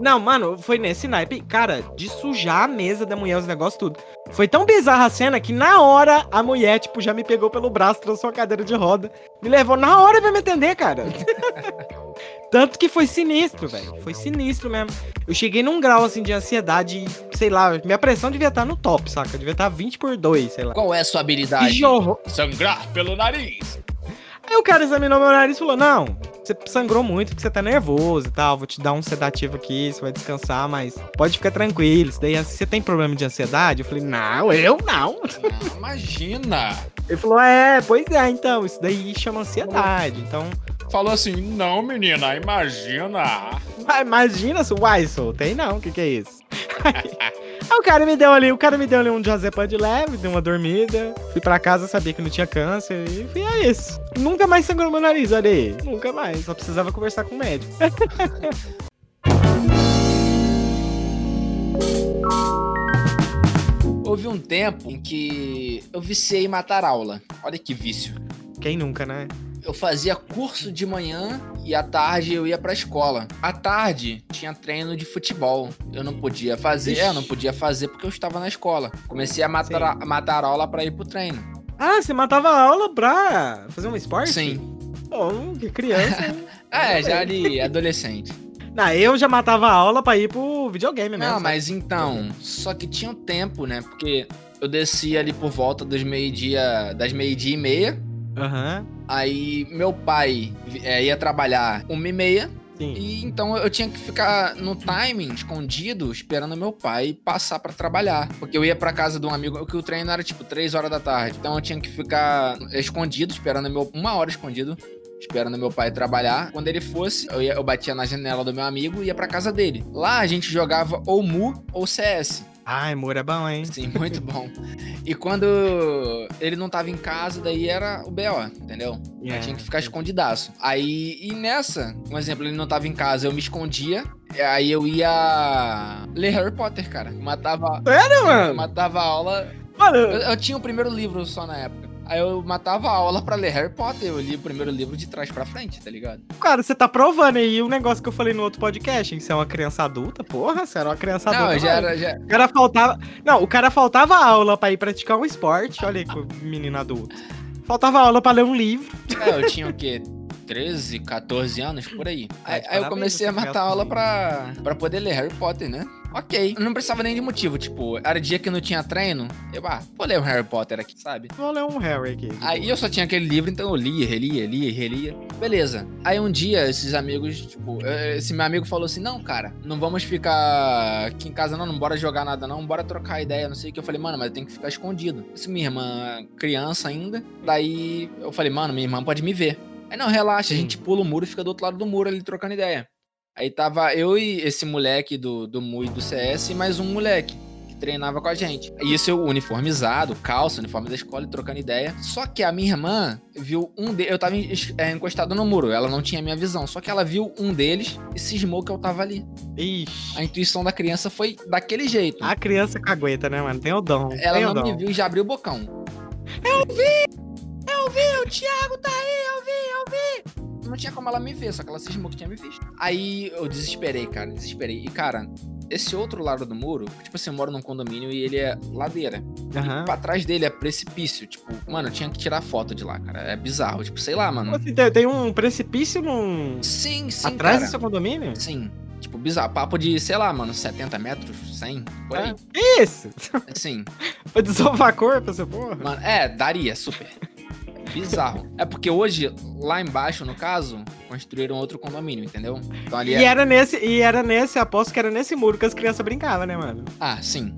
Não, mano, foi nesse naipe, cara, de sujar a mesa da mulher, os negócios tudo. Foi tão bizarra a cena que na hora a mulher, tipo, já me pegou pelo braço, trouxe uma cadeira de roda, me levou na hora pra me atender, cara. Tanto que foi sinistro, velho. Foi sinistro mesmo. Eu cheguei num grau, assim, de ansiedade, sei lá, minha pressão devia estar no top, saca? Devia estar 20 por 2, sei lá. Qual é a sua habilidade? Horror. Sangrar pelo nariz. Aí o cara examinou meu nariz e falou: Não, você sangrou muito porque você tá nervoso e tal. Vou te dar um sedativo aqui, você vai descansar, mas pode ficar tranquilo. Isso daí, você tem problema de ansiedade? Eu falei: Não, eu não. Ah, Imagina. Ele falou: É, pois é, então, isso daí chama ansiedade. Então, Falou assim, não, menina, imagina. ah, imagina uai, tem não, o que que é isso? Aí o cara me deu ali, o cara me deu ali um diazepam de leve, deu uma dormida. Fui pra casa, sabia que não tinha câncer e fui a isso. Nunca mais sangrou meu nariz, olha aí. Nunca mais, só precisava conversar com o médico. Houve um tempo em que eu viciei em matar aula. Olha que vício. Quem nunca, né? Eu fazia curso de manhã e à tarde eu ia pra escola. À tarde tinha treino de futebol. Eu não podia fazer, Ixi. é, eu não podia fazer porque eu estava na escola. Comecei a matar, a, matar aula pra ir pro treino. Ah, você matava a aula pra fazer um esporte? Sim. Pô, que criança. É, já ali, adolescente. Não, eu já matava a aula pra ir pro videogame mesmo. Não, sabe? mas então, só que tinha um tempo, né? Porque eu descia ali por volta dos meio-dia, das meio-dia e meia. Aham, Aí meu pai é, ia trabalhar uma e meia. sim. E então eu tinha que ficar no timing, escondido, esperando meu pai passar pra trabalhar. Porque eu ia pra casa de um amigo, que o treino era tipo 3 horas da tarde. Então eu tinha que ficar escondido, esperando meu. Uma hora escondido. Esperando meu pai trabalhar. Quando ele fosse, eu, ia- eu batia na janela do meu amigo e ia pra casa dele. Lá a gente jogava ou Mu ou CS. Ai, amor, é bom, hein? Sim, muito bom. E quando ele não tava em casa, daí era o BO, entendeu? Aí É. tinha que ficar escondidaço. Aí, e nessa, um exemplo, ele não tava em casa, eu me escondia. Aí eu ia ler Harry Potter, cara. Matava, Sério, eu mano? matava a aula. Mano, Eu, eu tinha o primeiro livro só na época. Aí eu matava a aula pra ler Harry Potter. Eu li o primeiro livro de trás pra frente, tá ligado? cara, você tá provando aí o negócio que eu falei no outro podcast, hein? Você é uma criança adulta? Porra, você era uma criança adulta. não, já era. Já... O cara faltava. Não, o cara faltava aula pra ir praticar um esporte. Olha aí, menino adulto. Faltava aula pra ler um livro. É, eu tinha o quê? 13, 14 anos, por aí. Aí, de aí eu comecei a você matar aula pra, pra poder ler Harry Potter, né? Ok. Eu não precisava nem de motivo, tipo, era dia que não tinha treino. Eu, ah, vou ler um Harry Potter aqui, sabe? Vou ler um Harry aqui. Aí eu só tinha aquele livro, então eu lia, relia, lia, relia. Beleza. Aí um dia, esses amigos, tipo, eh, esse meu amigo falou assim: Não, cara, não vamos ficar aqui em casa, não, não bora jogar nada, não, bora trocar ideia, não sei o que. Eu falei, mano, mas eu tenho que ficar escondido. Isso, minha irmã, criança ainda. Daí eu falei, mano, minha irmã pode me ver. Aí não, relaxa, a gente pula o muro e fica do outro lado do muro ali trocando ideia. Aí tava eu e esse moleque do, do MU e do CS e mais um moleque que treinava com a gente. E isso eu uniformizado, calça, uniforme da escola e trocando ideia. Só que a minha irmã viu um deles. Eu tava é, encostado no muro, ela não tinha minha visão. Só que ela viu um deles e cismou que eu tava ali. Ixi. A intuição da criança foi daquele jeito. A criança cagueta, né, mano? Tem o dom. ela tem não dom. me viu e já abriu o bocão. Eu vi! Eu vi! O Thiago tá aí! Eu vi! Eu vi! Não tinha como ela me ver, só que ela cismou que tinha me visto. Aí eu desesperei, cara, desesperei. E, cara, esse outro lado do muro, tipo assim, eu moro num condomínio e ele é ladeira. Aham. Pra trás dele é precipício. Tipo, mano, eu tinha que tirar foto de lá, cara. É bizarro. Tipo, sei lá, mano. Assim, tem, um precipício num... Sim, sim, atrás cara. do seu condomínio? Sim. Tipo, bizarro. Papo de, sei lá, mano, 70 metros, 100, por aí. Ah, isso? Sim. Foi desovar a corpo, essa porra? Mano, é, daria, super. Bizarro. É porque hoje, lá embaixo, no caso, construíram outro condomínio, entendeu? Então ali E é... era nesse, e era nesse, aposto que era nesse muro que as crianças brincavam, né, mano? Ah, sim.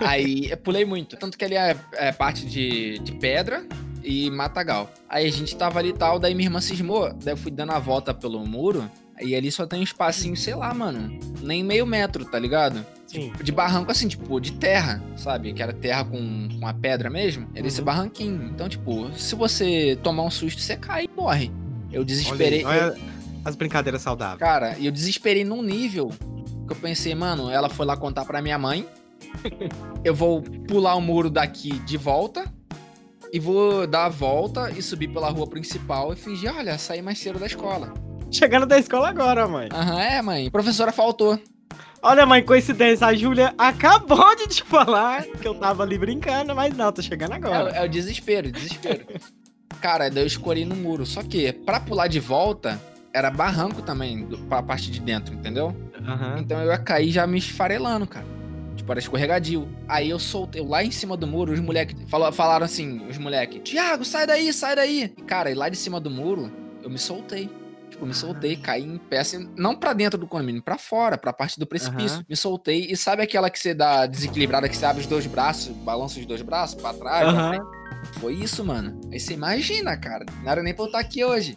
Aí eu pulei muito. Tanto que ali é, é parte de, de pedra e matagal. Aí a gente tava ali e tal, daí minha irmã cismou. Daí eu fui dando a volta pelo muro. E ali só tem um espacinho, sei lá, mano. Nem meio metro, tá ligado? Sim. De barranco, assim, tipo, de terra, sabe? Que era terra com, com a pedra mesmo. Era esse Uhum. barranquinho. Então, tipo, se você tomar um susto, você cai e morre. Eu Olha, desesperei. aí, olha as brincadeiras saudáveis. Cara, e eu desesperei num nível que eu pensei, mano, ela foi lá contar pra minha mãe. eu vou pular o muro daqui de volta. E vou dar a volta e subir pela rua principal e fingir, olha, saí mais cedo da escola. Chegando da escola agora, mãe. Aham, é, mãe. Professora faltou. Olha, mãe, coincidência, a Júlia acabou de te falar que eu tava ali brincando, mas não, tô chegando É, agora. é o desespero, desespero. Cara, daí eu escorei no muro. Só que, pra pular de volta, era barranco também, do- pra parte de dentro, entendeu? Aham. Então eu ia cair já me esfarelando, cara. Tipo, era escorregadio. Aí eu soltei, eu lá em cima do muro, os moleques falaram assim, os moleques, Tiago, sai daí, sai daí. E, cara, e lá de cima do muro, eu me soltei. Tipo, me soltei, caí em pé, assim, não pra dentro do condomínio, pra fora, pra parte do precipício. Aham. Me soltei, e sabe aquela que você dá desequilibrada, que você abre os dois braços, balança os dois braços pra trás, pra Aham. frente? Foi isso, mano. Aí você imagina, cara. Não era nem pra eu estar aqui hoje.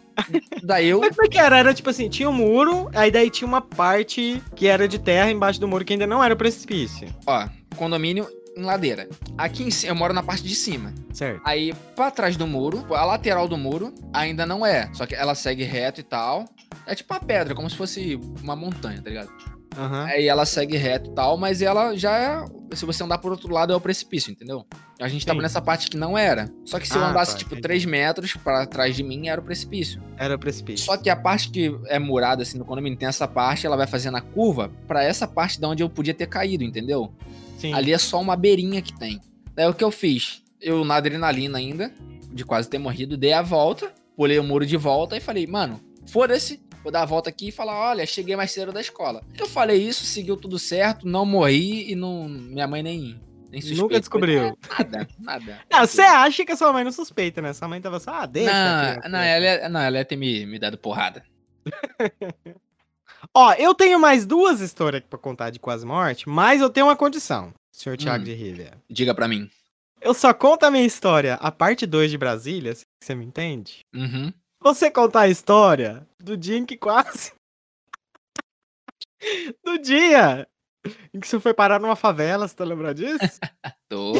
Daí eu. Mas como é que era? Era tipo assim, tinha um muro, aí daí tinha uma parte que era de terra embaixo do muro que ainda não era o precipício. Ó, condomínio em ladeira. Aqui em cima, eu moro na parte de cima. Certo. Aí, pra trás do muro, a lateral do muro ainda não é. Só que ela segue reto e tal. É tipo uma pedra, como se fosse uma montanha, tá ligado? Aham. Aí ela segue reto e tal, mas ela já é. Se você andar por outro lado, é o precipício, entendeu? A gente tava Sim. nessa parte que não era. Só que se eu Ah, andasse, tá, tipo, entendi. 3 metros pra trás de mim, era o precipício. Era o precipício. Só que a parte que é murada, assim, no condomínio, tem essa parte, ela vai fazendo a curva pra essa parte de onde eu podia ter caído, entendeu? Sim. Ali é só uma beirinha que tem. Daí o que eu fiz? Eu, na adrenalina ainda, de quase ter morrido, dei a volta, pulei o muro de volta e falei, mano, foda-se, vou dar a volta aqui e falar, olha, cheguei mais cedo da escola. Eu falei isso, seguiu tudo certo, não morri e não. Minha mãe nem. nem suspeita. Nunca descobriu. Nada, nada. Ah, você acha que a sua mãe não suspeita, né? Sua mãe tava só, ah, deixa. Não, aqui, não, aqui. ela é, não, ela ia ter me, me dado porrada. Ó, eu tenho mais duas histórias aqui pra contar de quase morte, mas eu tenho uma condição, senhor Thiago Hum. de Rivia. Diga pra mim. Eu só conto a minha história, a parte 2 de Brasília, se você me entende. Uhum. Você contar a história do dia em que quase. do dia em que você foi parar numa favela, você tá lembrado disso? Tô.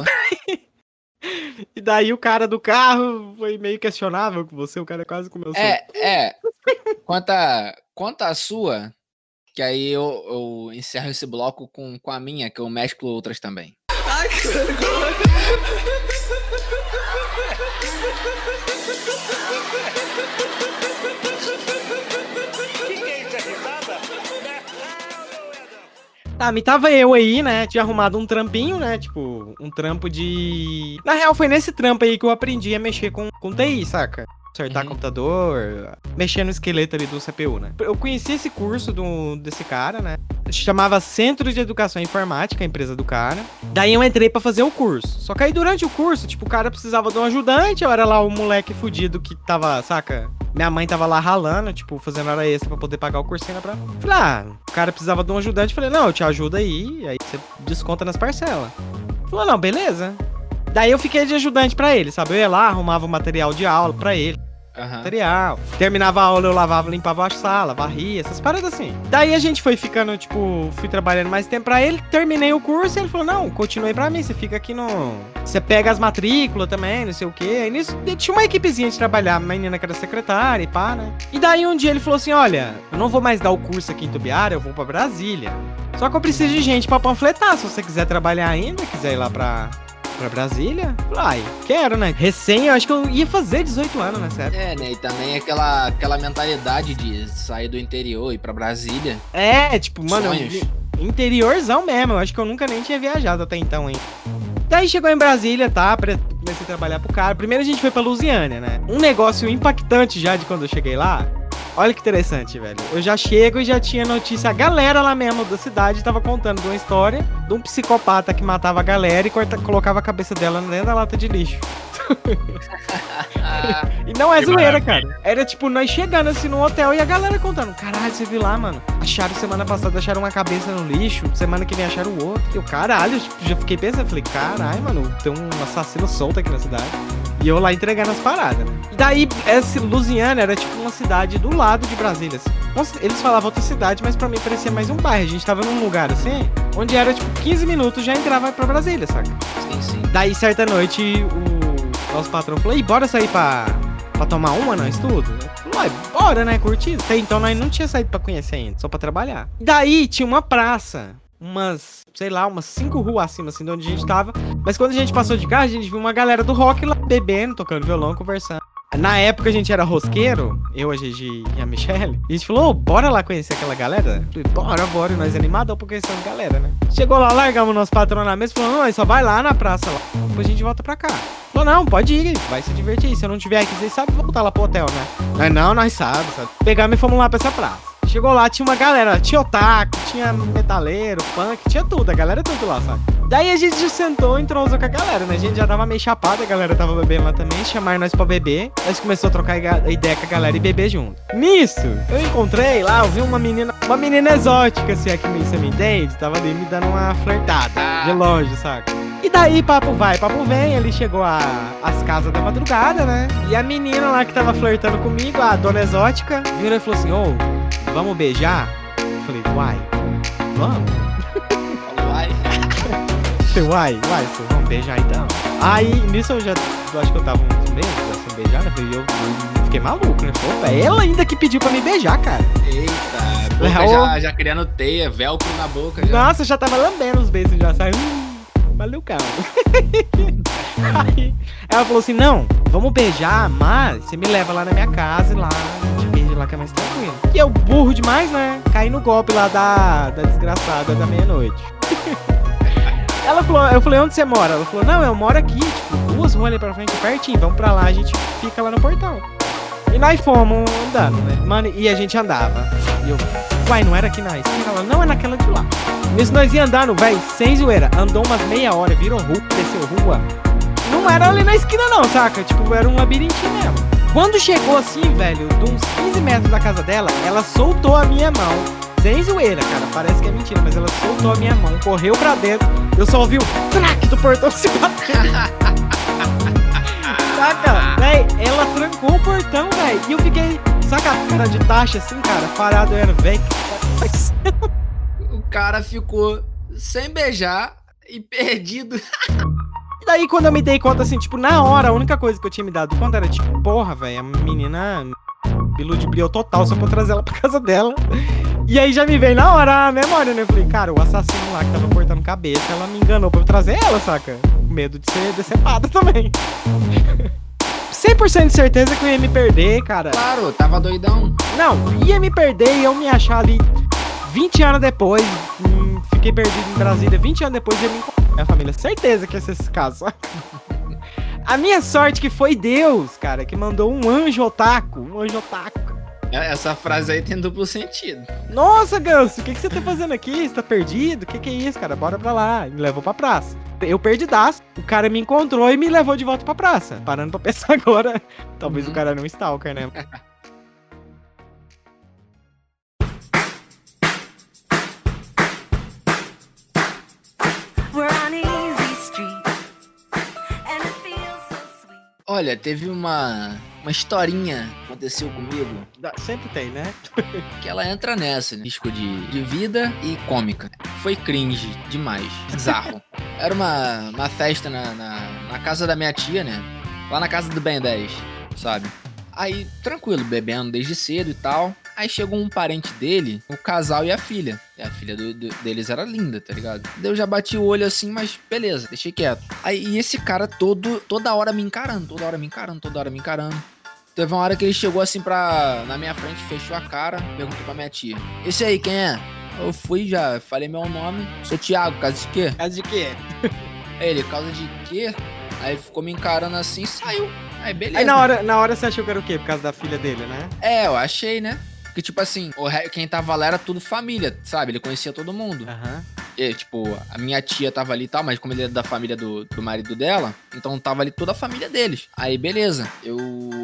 e daí o cara do carro foi meio questionável com você, o cara quase comeu seu. É, é. Conta, conta a sua, que aí eu, eu encerro esse bloco com, com a minha, que eu mesclo outras também. Tá, me tava eu aí, né? Tinha arrumado um trampinho, né? Tipo, um trampo de. Na real, foi nesse trampo aí que eu aprendi a mexer com, com TI, saca? Consertar Uhum. computador, mexer no esqueleto ali do CPU, né? Eu conheci esse curso do, desse cara, né? Chamava Centro de Educação Informática, a empresa do cara. Daí eu entrei pra fazer o curso. Só que aí durante o curso, tipo, o cara precisava de um ajudante, eu era lá o moleque fudido que tava, saca? Minha mãe tava lá ralando, tipo, fazendo hora extra pra poder pagar o cursinho pra. Falei, ah, o cara precisava de um ajudante. Falei, não, eu te ajudo aí, aí você desconta nas parcelas. Falou, não, beleza. Daí eu fiquei de ajudante pra ele, sabe? Eu ia lá, arrumava o material de aula pra ele Aham. material. Terminava a aula, eu lavava, limpava a sala, varria, essas paradas assim. Daí a gente foi ficando, tipo, fui trabalhando mais tempo pra ele, terminei o curso e ele falou: não, continue pra mim, você fica aqui no. Você pega as matrículas também, não sei o quê. Aí nisso tinha uma equipezinha de trabalhar, uma menina que era secretária e pá, né? E daí um dia ele falou assim: olha, eu não vou mais dar o curso aqui em Tubiara, eu vou pra Brasília. Só que eu preciso de gente pra panfletar. Se você quiser trabalhar ainda, quiser ir lá pra. Pra Brasília? Ai, quero, né? Recém, eu acho que eu ia fazer 18 anos nessa época. É, né? E também aquela, aquela mentalidade de sair do interior e ir pra Brasília. É, tipo, mano, Sonhos. interiorzão mesmo. Eu acho que eu nunca nem tinha viajado até então, hein. Daí chegou em Brasília, tá? Comecei a trabalhar pro cara. Primeiro a gente foi pra Lusiânia, né? Um negócio impactante já de quando eu cheguei lá. Olha que interessante, velho. Eu já chego e já tinha notícia. A galera lá mesmo da cidade tava contando de uma história de um psicopata que matava a galera e corta- colocava a cabeça dela dentro da lata de lixo. E não é Que zoeira, maravilha. cara. Era tipo, nós chegando assim no hotel e a galera contando. Caralho, você viu lá, mano? Acharam semana passada, acharam uma cabeça no lixo. Semana que vem acharam o outro. E eu, caralho, tipo, já fiquei pensando. Falei, caralho, mano, tem um assassino solto aqui na cidade. E eu lá entregando as paradas. E daí, essa Lusiana era tipo uma cidade do lado de Brasília. assim. Eles falavam outra cidade, mas pra mim parecia mais um bairro. A gente tava num lugar assim, onde era tipo 15 minutos já entrava pra Brasília, saca? Sim, sim. Daí, certa noite, o nosso patrão falou: Ei, bora sair pra, pra tomar uma, nós tudo? Falei, bora, né? Curtir. Até então nós não tinha saído pra conhecer ainda, só pra trabalhar. Daí tinha uma praça, umas, sei lá, umas cinco ruas acima, assim, de onde a gente tava. Mas quando a gente passou de carro, a gente viu uma galera do rock lá bebendo, tocando violão, conversando. Na época a gente era rosqueiro, eu, a Gigi e a Michelle. E a gente falou, "Ô, bora lá conhecer aquela galera? Eu falei, bora, bora. E nós animados pra conhecer as galera, né? Chegou lá, largamos o nosso patrão na mesa e falou, não, só vai lá na praça lá. Depois a gente volta pra cá. Falou, não, pode ir, vai se divertir. Se eu não tiver aqui, vocês sabem voltar lá pro hotel, né? Não, nós sabemos, sabe? Pegamos e fomos lá pra essa praça. Chegou lá, tinha uma galera, tinha otaku, tinha metaleiro, punk, tinha tudo, a galera tudo lá, sabe? Daí a gente sentou e entrosou com a galera, né? A gente já tava meio chapado, a galera tava bebendo lá também, chamaram nós pra beber. Nós começou a trocar ideia com a galera e beber junto. Nisso, eu encontrei lá, eu vi uma menina, uma menina exótica, se é que você me entende, tava ali me dando uma flertada, de longe, saca? E daí, papo vai, papo vem, ali chegou a, as casas da madrugada, né? E a menina lá que tava flertando comigo, a dona exótica, virou e falou assim, ô, vamos beijar? Eu falei, uai, vamos? Falei, uai, uai, vocês vão beijar então? Aí, nisso eu já, eu acho que eu tava uns meses sem beijar, né? Eu, eu fiquei maluco, né? Opa, ela ainda que pediu pra me beijar, cara. Eita, boca Real. já, já criando teia, velcro na boca já. Nossa, eu já tava lambendo os beijos já, saiu. Hum, valeu, calma. Aí ela falou assim: não, vamos beijar, mas você me leva lá na minha casa e lá a gente beija lá que é mais tranquilo. E eu, burro demais, né? Caí no golpe lá da, da desgraçada da meia-noite. Ela falou, eu falei, onde você mora? Ela falou, não, eu moro aqui, tipo, duas ruas ali pra frente, pertinho, vamos pra lá, a gente fica lá no portão. E nós fomos andando, né? Mano, e a gente andava. E eu, uai, não era aqui na esquina? Ela, não, é naquela de lá. Nisso nós ia andando, velho, sem zoeira. Andou umas meia hora, virou rua, desceu rua. Não era ali na esquina não, saca? Tipo, era um labirintinho mesmo. Quando chegou assim, velho, de uns 15 metros da casa dela, ela soltou a minha mão. Sem zoeira, cara. Parece que é mentira, mas ela soltou a minha mão, correu pra dentro. Eu só ouvi o traque do portão se bater. Saca? Véi, ela trancou o portão, véi. E eu fiquei, saca a cara de taxa assim, cara, parado, eu era, véi? O cara ficou sem beijar e perdido. E daí, quando eu me dei conta, assim, tipo, na hora, a única coisa que eu tinha me dado conta era, tipo, porra, velho, a menina me ludibriou total só pra eu trazer ela pra casa dela. E aí já me veio na hora a memória, né? Eu falei, cara, o assassino lá que tava cortando cabeça, ela me enganou pra eu trazer ela, saca? Com medo de ser decepada também. 100% de certeza que eu ia me perder, cara. Claro, tava doidão. Não, ia me perder e eu me achar ali 20 anos depois. hum, fiquei perdido em Brasília 20 anos depois e ia me encontrar com minha família. Certeza que ia ser esse caso. A minha sorte que foi Deus, cara, que mandou um anjo otaku. Um anjo otaku. É, Essa frase aí tem duplo sentido. Nossa, Ganso, o que, que você tá fazendo aqui? Você tá perdido? O que, que é isso, cara? Bora pra lá. Me levou pra praça. Eu perdidaço. O cara me encontrou e me levou de volta pra praça. Parando pra pensar agora. Talvez Uhum. o cara não stalker, né? Olha, teve uma, uma historinha que aconteceu comigo Sempre tem, né? que ela entra nessa, né? risco de, de vida e cômica. Foi cringe demais, bizarro. Era uma, uma festa na, na, na casa da minha tia, né? Lá na casa do Ben 10, sabe? Aí, tranquilo, bebendo desde cedo e tal. Aí chegou um parente dele, o casal e a filha. E a filha do- do- deles era linda, tá ligado? Daí eu já bati o olho assim, mas beleza, deixei quieto. Aí e esse cara todo, toda hora me encarando, toda hora me encarando, toda hora me encarando. Teve uma hora que ele chegou assim pra. na minha frente, fechou a cara, perguntou pra minha tia: Esse aí, quem é? Eu fui já, falei meu nome. Sou Thiago, casa de quê? Caso de quê? Ele, causa de quê? Aí ficou me encarando assim e saiu. Aí beleza. Aí na hora, na hora você achou que era o quê? Por causa da filha dele, né? É, eu achei, né? Porque, tipo assim, o quem tava lá era tudo família, sabe? Ele conhecia todo mundo. Aham. E, tipo, a minha tia tava ali e tal, mas como ele é da família do, do marido dela, então tava ali toda a família deles. Aí, beleza. Eu.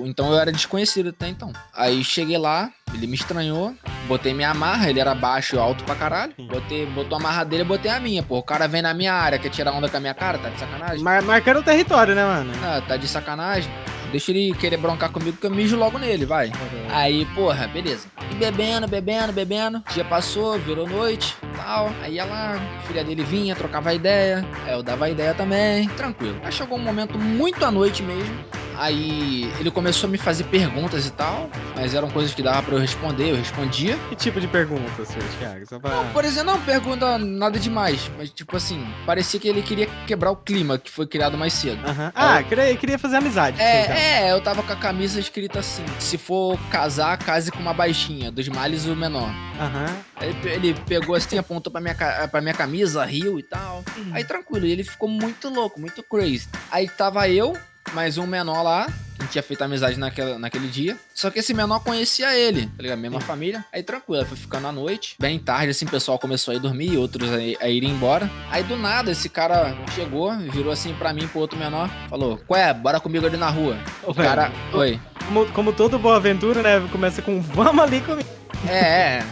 Então eu era desconhecido até então. Aí cheguei lá, ele me estranhou, botei minha amarra, ele era baixo e alto pra caralho. Botei, botou a amarra dele, eu botei a minha, pô. O cara vem na minha área, quer tirar onda com a minha cara, tá de sacanagem? Mar- marcando o território, né, mano? Ah, tá de sacanagem. Deixa ele querer broncar comigo que eu mijo logo nele, vai. Aí, porra, beleza. E bebendo, bebendo, bebendo. Dia passou, virou noite, tal. Aí ela, filha dele vinha, trocava ideia. Aí eu dava ideia também, tranquilo. Aí chegou um momento muito à noite mesmo. Aí ele começou a me fazer perguntas e tal, mas eram coisas que dava pra eu responder, eu respondia. Que tipo de pergunta, senhor Thiago? Só pra... Não, por exemplo, não pergunta nada demais, mas tipo assim, parecia que ele queria quebrar o clima que foi criado mais cedo. Ah, queria, queria fazer amizade. você, então. É, é, eu tava com a camisa escrita assim: se for casar, case com uma baixinha, dos males o menor. Aham. Aí Ele, ele pegou assim, apontou pra minha, pra minha camisa, riu e tal. Aí tranquilo, ele ficou muito louco, muito crazy. Aí tava eu, mais um menor lá, que tinha feito amizade naquela, naquele dia. Só que esse menor conhecia ele, tá ligado? Mesma família. Aí tranquilo, foi ficando à noite. Bem tarde, assim, o pessoal começou a ir dormir, outros a, a irem embora. Aí do nada, esse cara chegou, virou assim pra mim, pro outro menor, falou: Qual é? Bora comigo ali na rua. O cara, oi. Como, como toda boa aventura, né? Começa com vamos ali comigo. É, é.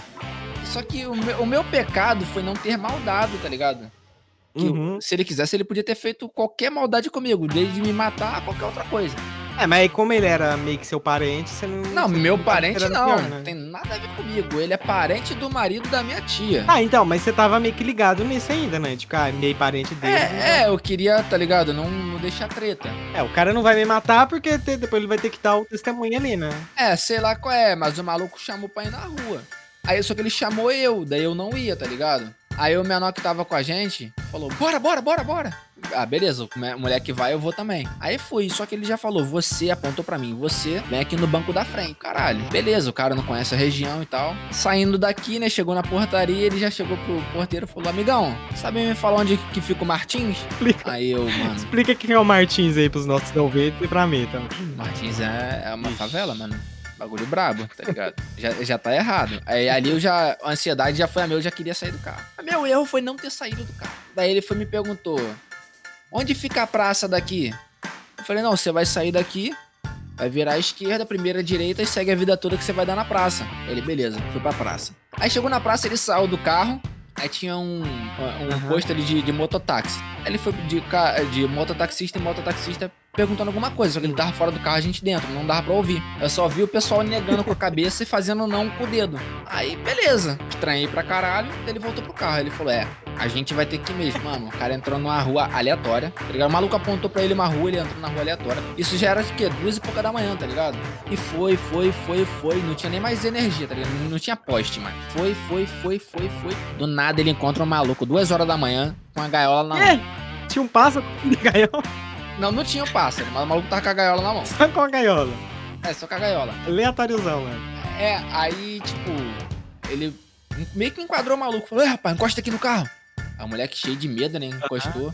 Só que o meu, o meu pecado foi não ter maldado, tá ligado? Que eu- Uhum. se ele quisesse, ele podia ter feito qualquer maldade comigo, desde me matar a qualquer outra coisa. É, mas aí como ele era meio que seu parente, você não. Não, você meu tava parente não, pior, né? não tem nada a ver comigo. Ele é parente do marido da minha tia. Ah, então, mas você tava meio que ligado nisso ainda, né? Tipo, ah, meio parente dele. É, é, eu queria, tá ligado? Não, não deixar treta. É, o cara não vai me matar porque te- depois ele vai ter que dar o testemunho ali, né? É, sei lá qual é, mas o maluco chamou pra ir na rua. Aí só que ele chamou eu, daí eu não ia, tá ligado? Aí o menor que tava com a gente falou: bora, bora, bora, bora. Ah, beleza, o moleque vai, eu vou também. Aí fui, só que ele já falou: você apontou pra mim, você vem aqui no banco da frente. Caralho, beleza, o cara não conhece a região e tal. Saindo daqui, né, chegou na portaria, ele já chegou pro porteiro e falou: amigão, sabe me falar onde que fica o Martins? Explica, Aí eu, mano, explica quem é o Martins aí pros nossos ouvintes e pra mim, então. Martins é, é uma favela, mano. Bagulho brabo, tá ligado? Já, já tá errado. Aí ali eu já. A ansiedade já foi a minha, eu já queria sair do carro. O meu erro foi não ter saído do carro. Daí ele foi e me perguntou: Onde fica a praça daqui? Eu falei: Não, você vai sair daqui, vai virar à esquerda, primeira direita e segue a vida toda que você vai dar na praça. Ele, beleza, fui pra praça. Aí chegou na praça, ele saiu do carro. Aí tinha um, um Aham. posto ali de, de mototáxi. Aí ele foi de, de mototaxista em mototaxista perguntando alguma coisa, só que ele tava fora do carro, a gente dentro, não dava pra ouvir. Eu só vi o pessoal negando com a cabeça e fazendo não com o dedo. Aí, beleza. Estranhei pra caralho, ele voltou pro carro. Ele falou: É, a gente vai ter que ir mesmo, mano. O cara entrou numa rua aleatória, tá ligado? O maluco apontou pra ele uma rua, ele entrou na rua aleatória. Isso já era de quê? Duas e pouca da manhã, tá ligado? E foi, foi, foi, foi. Não tinha nem mais energia, tá ligado? Não tinha poste, mais. Foi, foi, foi, foi, foi. Do nada ele encontra um maluco, duas horas da manhã, com a gaiola na. É, tinha um pássaro de gaiola, Não, não tinha o pássaro, mas o maluco tava com a gaiola na mão. só com a gaiola. É, só com a gaiola. Aleatóriozão, mano. É, aí, tipo, ele meio que enquadrou o maluco. Falou, "Ei, rapaz, encosta aqui no carro. A moleque cheio de medo, né? Encostou.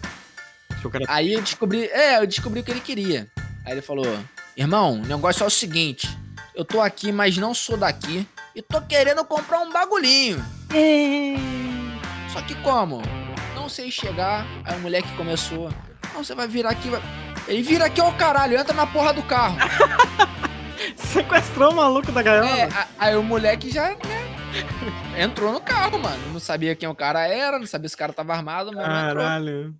Que era- Aí eu descobri, é, eu descobri o que ele queria. Aí ele falou: Irmão, o negócio é o seguinte: eu tô aqui, mas não sou daqui. E tô querendo comprar um bagulhinho. Só que como? Não sei chegar. Aí o moleque começou. Não, você vai virar aqui. Vai... Ele vira aqui, ó, caralho, entra na porra do carro. Sequestrou o maluco da gaiola. É, aí o moleque já, né? Entrou no carro, mano. Não sabia quem o cara era, não sabia se o cara tava armado, mas. Caralho.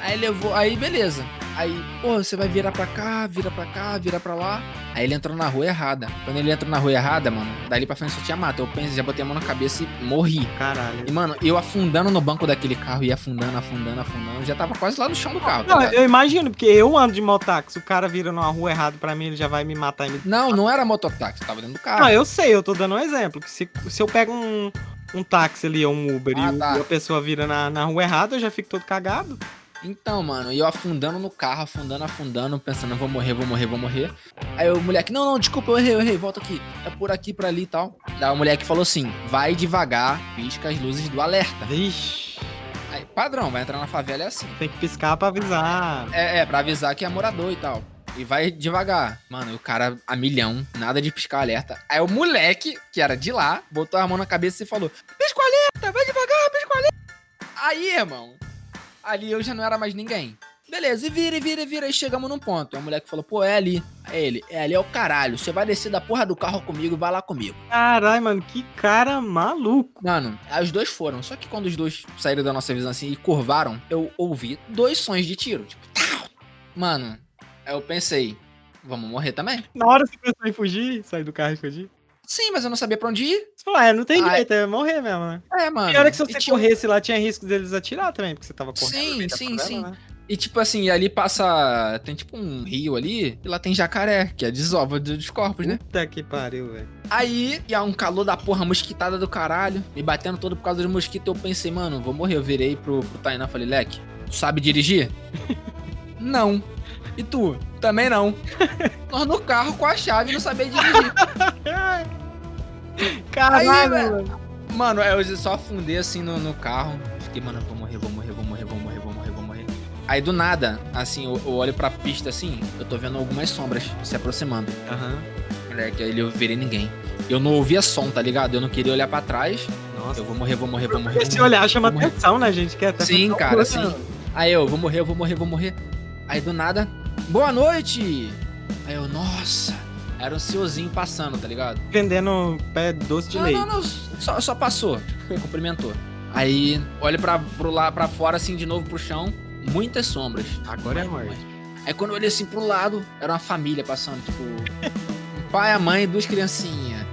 Aí levou, aí beleza. Aí, pô, você vai virar pra cá, vira pra cá, vira pra lá. Aí ele entrou na rua errada. Quando ele entrou na rua errada, mano, dali pra frente só tinha mato. Eu pensei, já botei a mão na cabeça e morri. Caralho. E, mano, eu afundando no banco daquele carro, ia afundando, afundando, afundando. Já tava quase lá no chão do carro. tá Não, ligado? eu imagino, porque eu ando de mototáxi, o cara vira numa rua errada pra mim, ele já vai me matar e me... Não, não era mototáxi, tava dentro do carro. Não, eu sei, eu tô dando um exemplo, que se, se eu pego um, um táxi ali ou um Uber Ah, e, tá. e a pessoa vira na, na rua errada, eu já fico todo cagado. Então, mano, eu afundando no carro, afundando, afundando, pensando, vou morrer, vou morrer, vou morrer. Aí o moleque, não, não, desculpa, eu errei, eu errei, volta aqui. É por aqui, por ali e tal. Daí o moleque falou assim: vai devagar, pisca as luzes do alerta. Vixe, Aí, padrão, vai entrar na favela é assim. tem que piscar pra avisar. É, é, pra avisar que é morador e tal. E vai devagar. Mano, e o cara a milhão, nada de piscar alerta. Aí o moleque, que era de lá, botou a mão na cabeça e falou: pisca o alerta, vai devagar, pisca o alerta. Aí, irmão, ali eu já não era mais ninguém. Beleza, e vira, e vira, e vira, e chegamos num ponto. Aí o moleque falou, pô, é ali. Aí ele, é ali é o caralho. Você vai descer da porra do carro comigo e vai lá comigo. Caralho, mano, que cara maluco. Mano, aí os dois foram. Só que quando os dois saíram da nossa visão assim e curvaram, eu ouvi dois sons de tiro. Tipo, tau. Mano, aí eu pensei, vamos morrer também? Na hora você pensou em fugir, sair do carro e fugir? Sim, mas eu não sabia pra onde ir. Você falou, é, não tem Ai. jeito, é morrer mesmo, né? É, mano. E a hora que se E você tinha um- corresse lá, tinha risco deles atirar também, porque você tava correndo. Sim, sim, favela, sim. né? E tipo assim, ali passa. Tem tipo um rio ali, e lá tem jacaré, que é desova dos corpos, né? Puta que pariu, velho. Aí, e há um calor da porra, mosquitada do caralho, me batendo todo por causa dos mosquitos. Eu pensei, mano, vou morrer. Eu virei pro, pro Tainá e falei, Leque, tu sabe dirigir? não. E tu? Também não. Nós no carro com a chave não sabia dirigir. Caralho, Aí, velho. mano. Mano, eu só afundei assim no, no carro. Fiquei, mano, eu vou morrer, vou morrer, vou morrer, vou morrer, vou morrer, vou morrer. Aí do nada, assim, eu, eu olho pra pista assim, eu tô vendo algumas sombras se aproximando. Aham. Moleque, aí eu virei ninguém. Eu não ouvia som, tá ligado? Eu não queria olhar pra trás. Nossa. Eu vou morrer, vou morrer, vou morrer. Se morrer, olhar chama atenção, né, gente? Quer até Sim, cara, sim. Aí eu, vou morrer, vou morrer, vou morrer. Aí do nada, boa noite! Aí eu, nossa, era um senhorzinho passando, tá ligado? Vendendo pé doce de não, leite. não, não, só, só passou, cumprimentou. Aí, olha pra, pro lá, pra fora, assim, de novo pro chão, muitas sombras. Agora é morte. Aí quando eu olhei assim pro lado, era uma família passando, tipo, um pai, a mãe e duas criancinhas.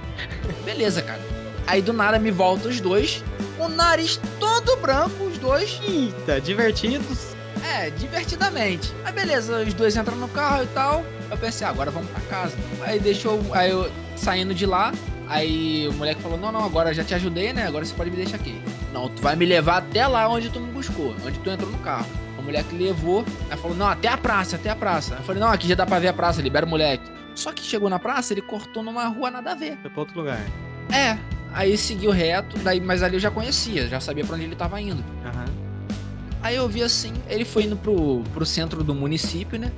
Beleza, cara. Aí do nada me volta os dois, com o nariz todo branco, os dois. Eita, divertidos. É, divertidamente. Aí beleza, os dois entram no carro e tal. Eu pensei, ah, agora vamos pra casa. Aí deixou. Aí eu saindo de lá. Aí o moleque falou: Não, não, agora já te ajudei, né? Agora você pode me deixar aqui. Não, tu vai me levar até lá onde tu me buscou, onde tu entrou no carro. O moleque levou, aí falou: Não, até a praça, até a praça. Eu falei: Não, aqui já dá pra ver a praça, libera o moleque. Só que chegou na praça, ele cortou numa rua nada a ver. Foi pra outro lugar. É. Aí seguiu reto, daí, mas ali eu já conhecia, já sabia pra onde ele tava indo. Aham. Aí eu vi assim, ele foi indo pro, pro centro do município, né?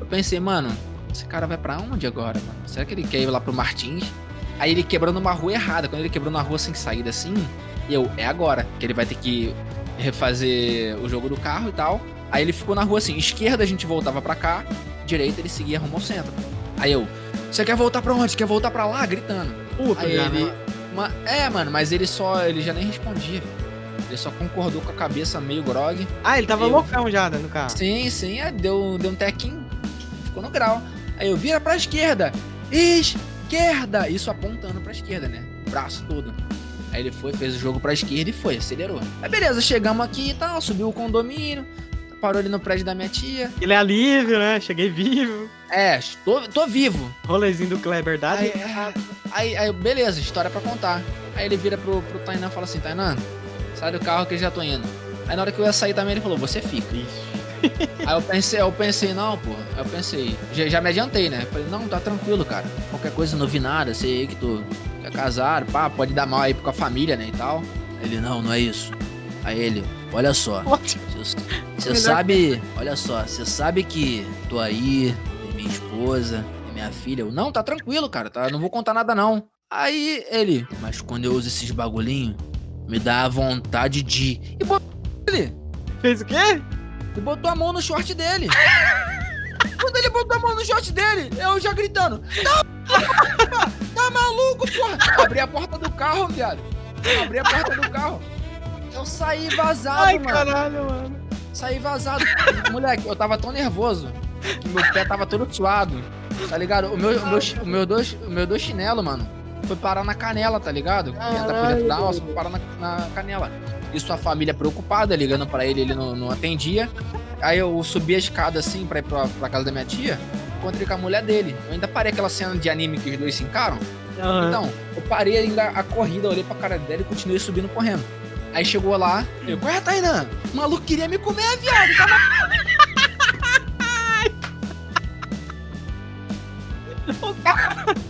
Eu pensei, mano, esse cara vai pra onde agora, mano? Será que ele quer ir lá pro Martins? Aí ele quebrou numa rua errada. Quando ele quebrou na rua sem saída assim, eu, é agora. Que ele vai ter que refazer o jogo do carro e tal. Aí ele ficou na rua assim, esquerda a gente voltava pra cá, direita ele seguia rumo ao centro. Aí eu, você quer voltar pra onde? Quer voltar pra lá? Gritando. Puta, Aí ele. né? ma- é, mano, mas ele só. Ele já nem respondia. Ele só concordou com a cabeça meio grog. Ah, ele tava Eu- loucão já né, no carro. Sim, sim, é, deu, deu um tequinho. Ficou no grau. Aí eu vira pra esquerda. Esquerda! Isso apontando pra esquerda, né? Braço todo. Aí ele foi, fez o jogo pra esquerda e foi, acelerou. Aí beleza, chegamos aqui e tal, subiu o condomínio, parou ali no prédio da minha tia. Ele é alívio, né? Cheguei vivo. É, tô, tô vivo. Rolezinho do Kleber dado. Aí, aí, aí, beleza, história pra contar. Aí ele vira pro, pro Tainan e fala assim: Tainan, sai do carro que eu já tô indo. Aí na hora que eu ia sair também, ele falou: Você fica. Ixi. Aí eu pensei, eu pensei, não, porra. Aí eu pensei, já, já me adiantei, né? Falei, não, tá tranquilo, cara. Qualquer coisa, não vi nada, sei aí que tu quer casar, pá, pode dar mal aí com a família, né, e tal. Ele, não, não é isso. Aí ele, olha só, você sabe, olha só, você sabe que tô aí, minha esposa, minha filha. Eu, não, tá tranquilo, cara, tá? Não vou contar nada, não. Aí ele, mas quando eu uso esses bagulhinho, me dá a vontade de. E botou ele. Fez o quê? E botou a mão no short dele. Quando ele botou a mão no short dele, eu já gritando: Tá, tá maluco, porra? Abri a porta do carro, viado. Abri a porta do carro. Eu saí vazado, Ai, mano. caralho, mano. Saí vazado. Moleque, eu tava tão nervoso que meu pé tava todo suado. Tá ligado? O meu, o meu, o meu dois, o meu dois chinelo, mano, foi parar na canela, tá ligado? Que entra por dentro da alça, foi parar na, na canela. E sua família preocupada, ligando pra ele, ele não, não atendia. Aí eu subi a escada assim pra ir pra, pra casa da minha tia, encontrei com a mulher dele. Eu ainda parei aquela cena de anime que os dois se encaram. Aham. Então, eu parei ainda a corrida, olhei pra cara dela e continuei subindo correndo. Aí chegou lá, eu, qual é, Tainan? O maluco queria me comer, viado. Tá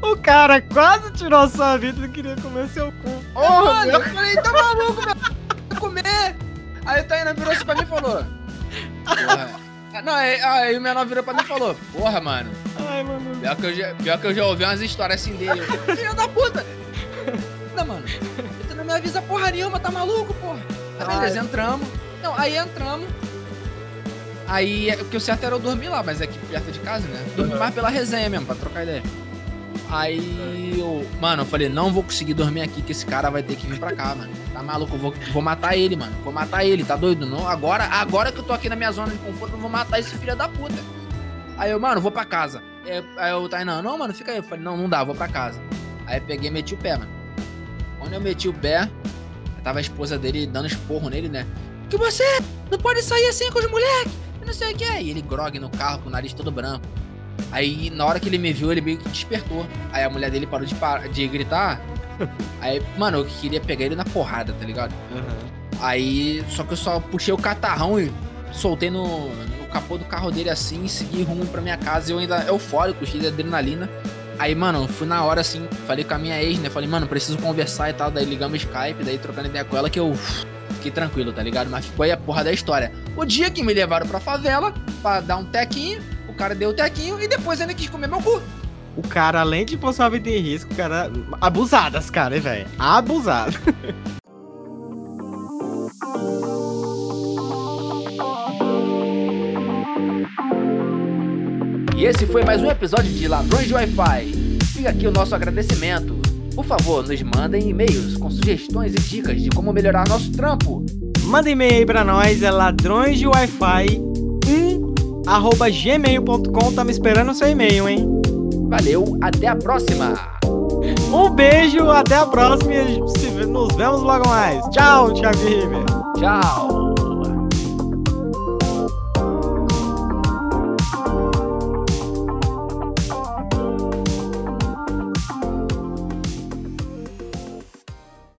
O cara quase tirou sua vida e queria comer seu cu. Ô, mano, eu falei, tá maluco, meu? Comer? Aí o Tainan virou assim pra mim e falou. Porra. Não, aí, aí o menor virou pra mim e falou, porra, mano. Ai, mano. Pior que eu já, pior que eu já ouvi umas histórias assim dele. Filho da puta! Não, mano. Tu não me avisa porra nenhuma, tá maluco, porra? Tá beleza, entramos. Não, aí entramos. Aí, é- o que o certo era eu dormir lá, mas é aqui perto de casa, né? Dormir mais pela resenha mesmo, pra trocar ideia. Aí eu, mano, eu falei, não vou conseguir dormir aqui, que esse cara vai ter que vir pra cá, mano. Tá maluco, eu vou, vou matar ele, mano. Vou matar ele, tá doido? Não, agora, agora que eu tô aqui na minha zona de conforto, eu vou matar esse filho da puta. Aí eu, mano, vou pra casa. Aí, aí eu, Tainan, não, mano, fica aí. Eu falei, não, não dá, vou pra casa. Aí eu peguei e meti o pé, mano. Quando eu meti o pé, tava a esposa dele dando esporro nele, né? que você não pode sair assim com os moleques, não sei o que. E ele grog no carro com o nariz todo branco. Aí, na hora que ele me viu, ele meio que despertou. Aí a mulher dele parou de, par- de gritar. Aí, mano, eu queria pegar ele na porrada, tá ligado? Aí, só que eu só puxei o catarrão e soltei no, no capô do carro dele assim e segui rumo pra minha casa. E eu ainda eufórico, cheio de adrenalina. Aí, mano, fui na hora assim, falei com a minha ex, né? Falei, mano, preciso conversar e tal. Daí ligamos o Skype, daí trocando ideia com ela que eu fiquei tranquilo, tá ligado? Mas ficou aí a porra da história. O dia que me levaram pra favela pra dar um tequinho, o cara deu o tequinho e depois ainda quis comer meu cu. O cara, além de pôr sua vida em risco, o cara. Abusadas, cara, velho? Abusado. E esse foi mais um episódio de Ladrões de Wi-Fi. Fica aqui o nosso agradecimento. Por favor, nos mandem e-mails com sugestões e dicas de como melhorar nosso trampo. Manda e-mail aí pra nós, é ladrões de Wi-Fi 1 arroba gmail.com. Tamo esperando o seu e-mail, hein? Valeu, até a próxima! Um beijo, até a próxima e nos vemos logo mais. Tchau, Thiago River. Tchau!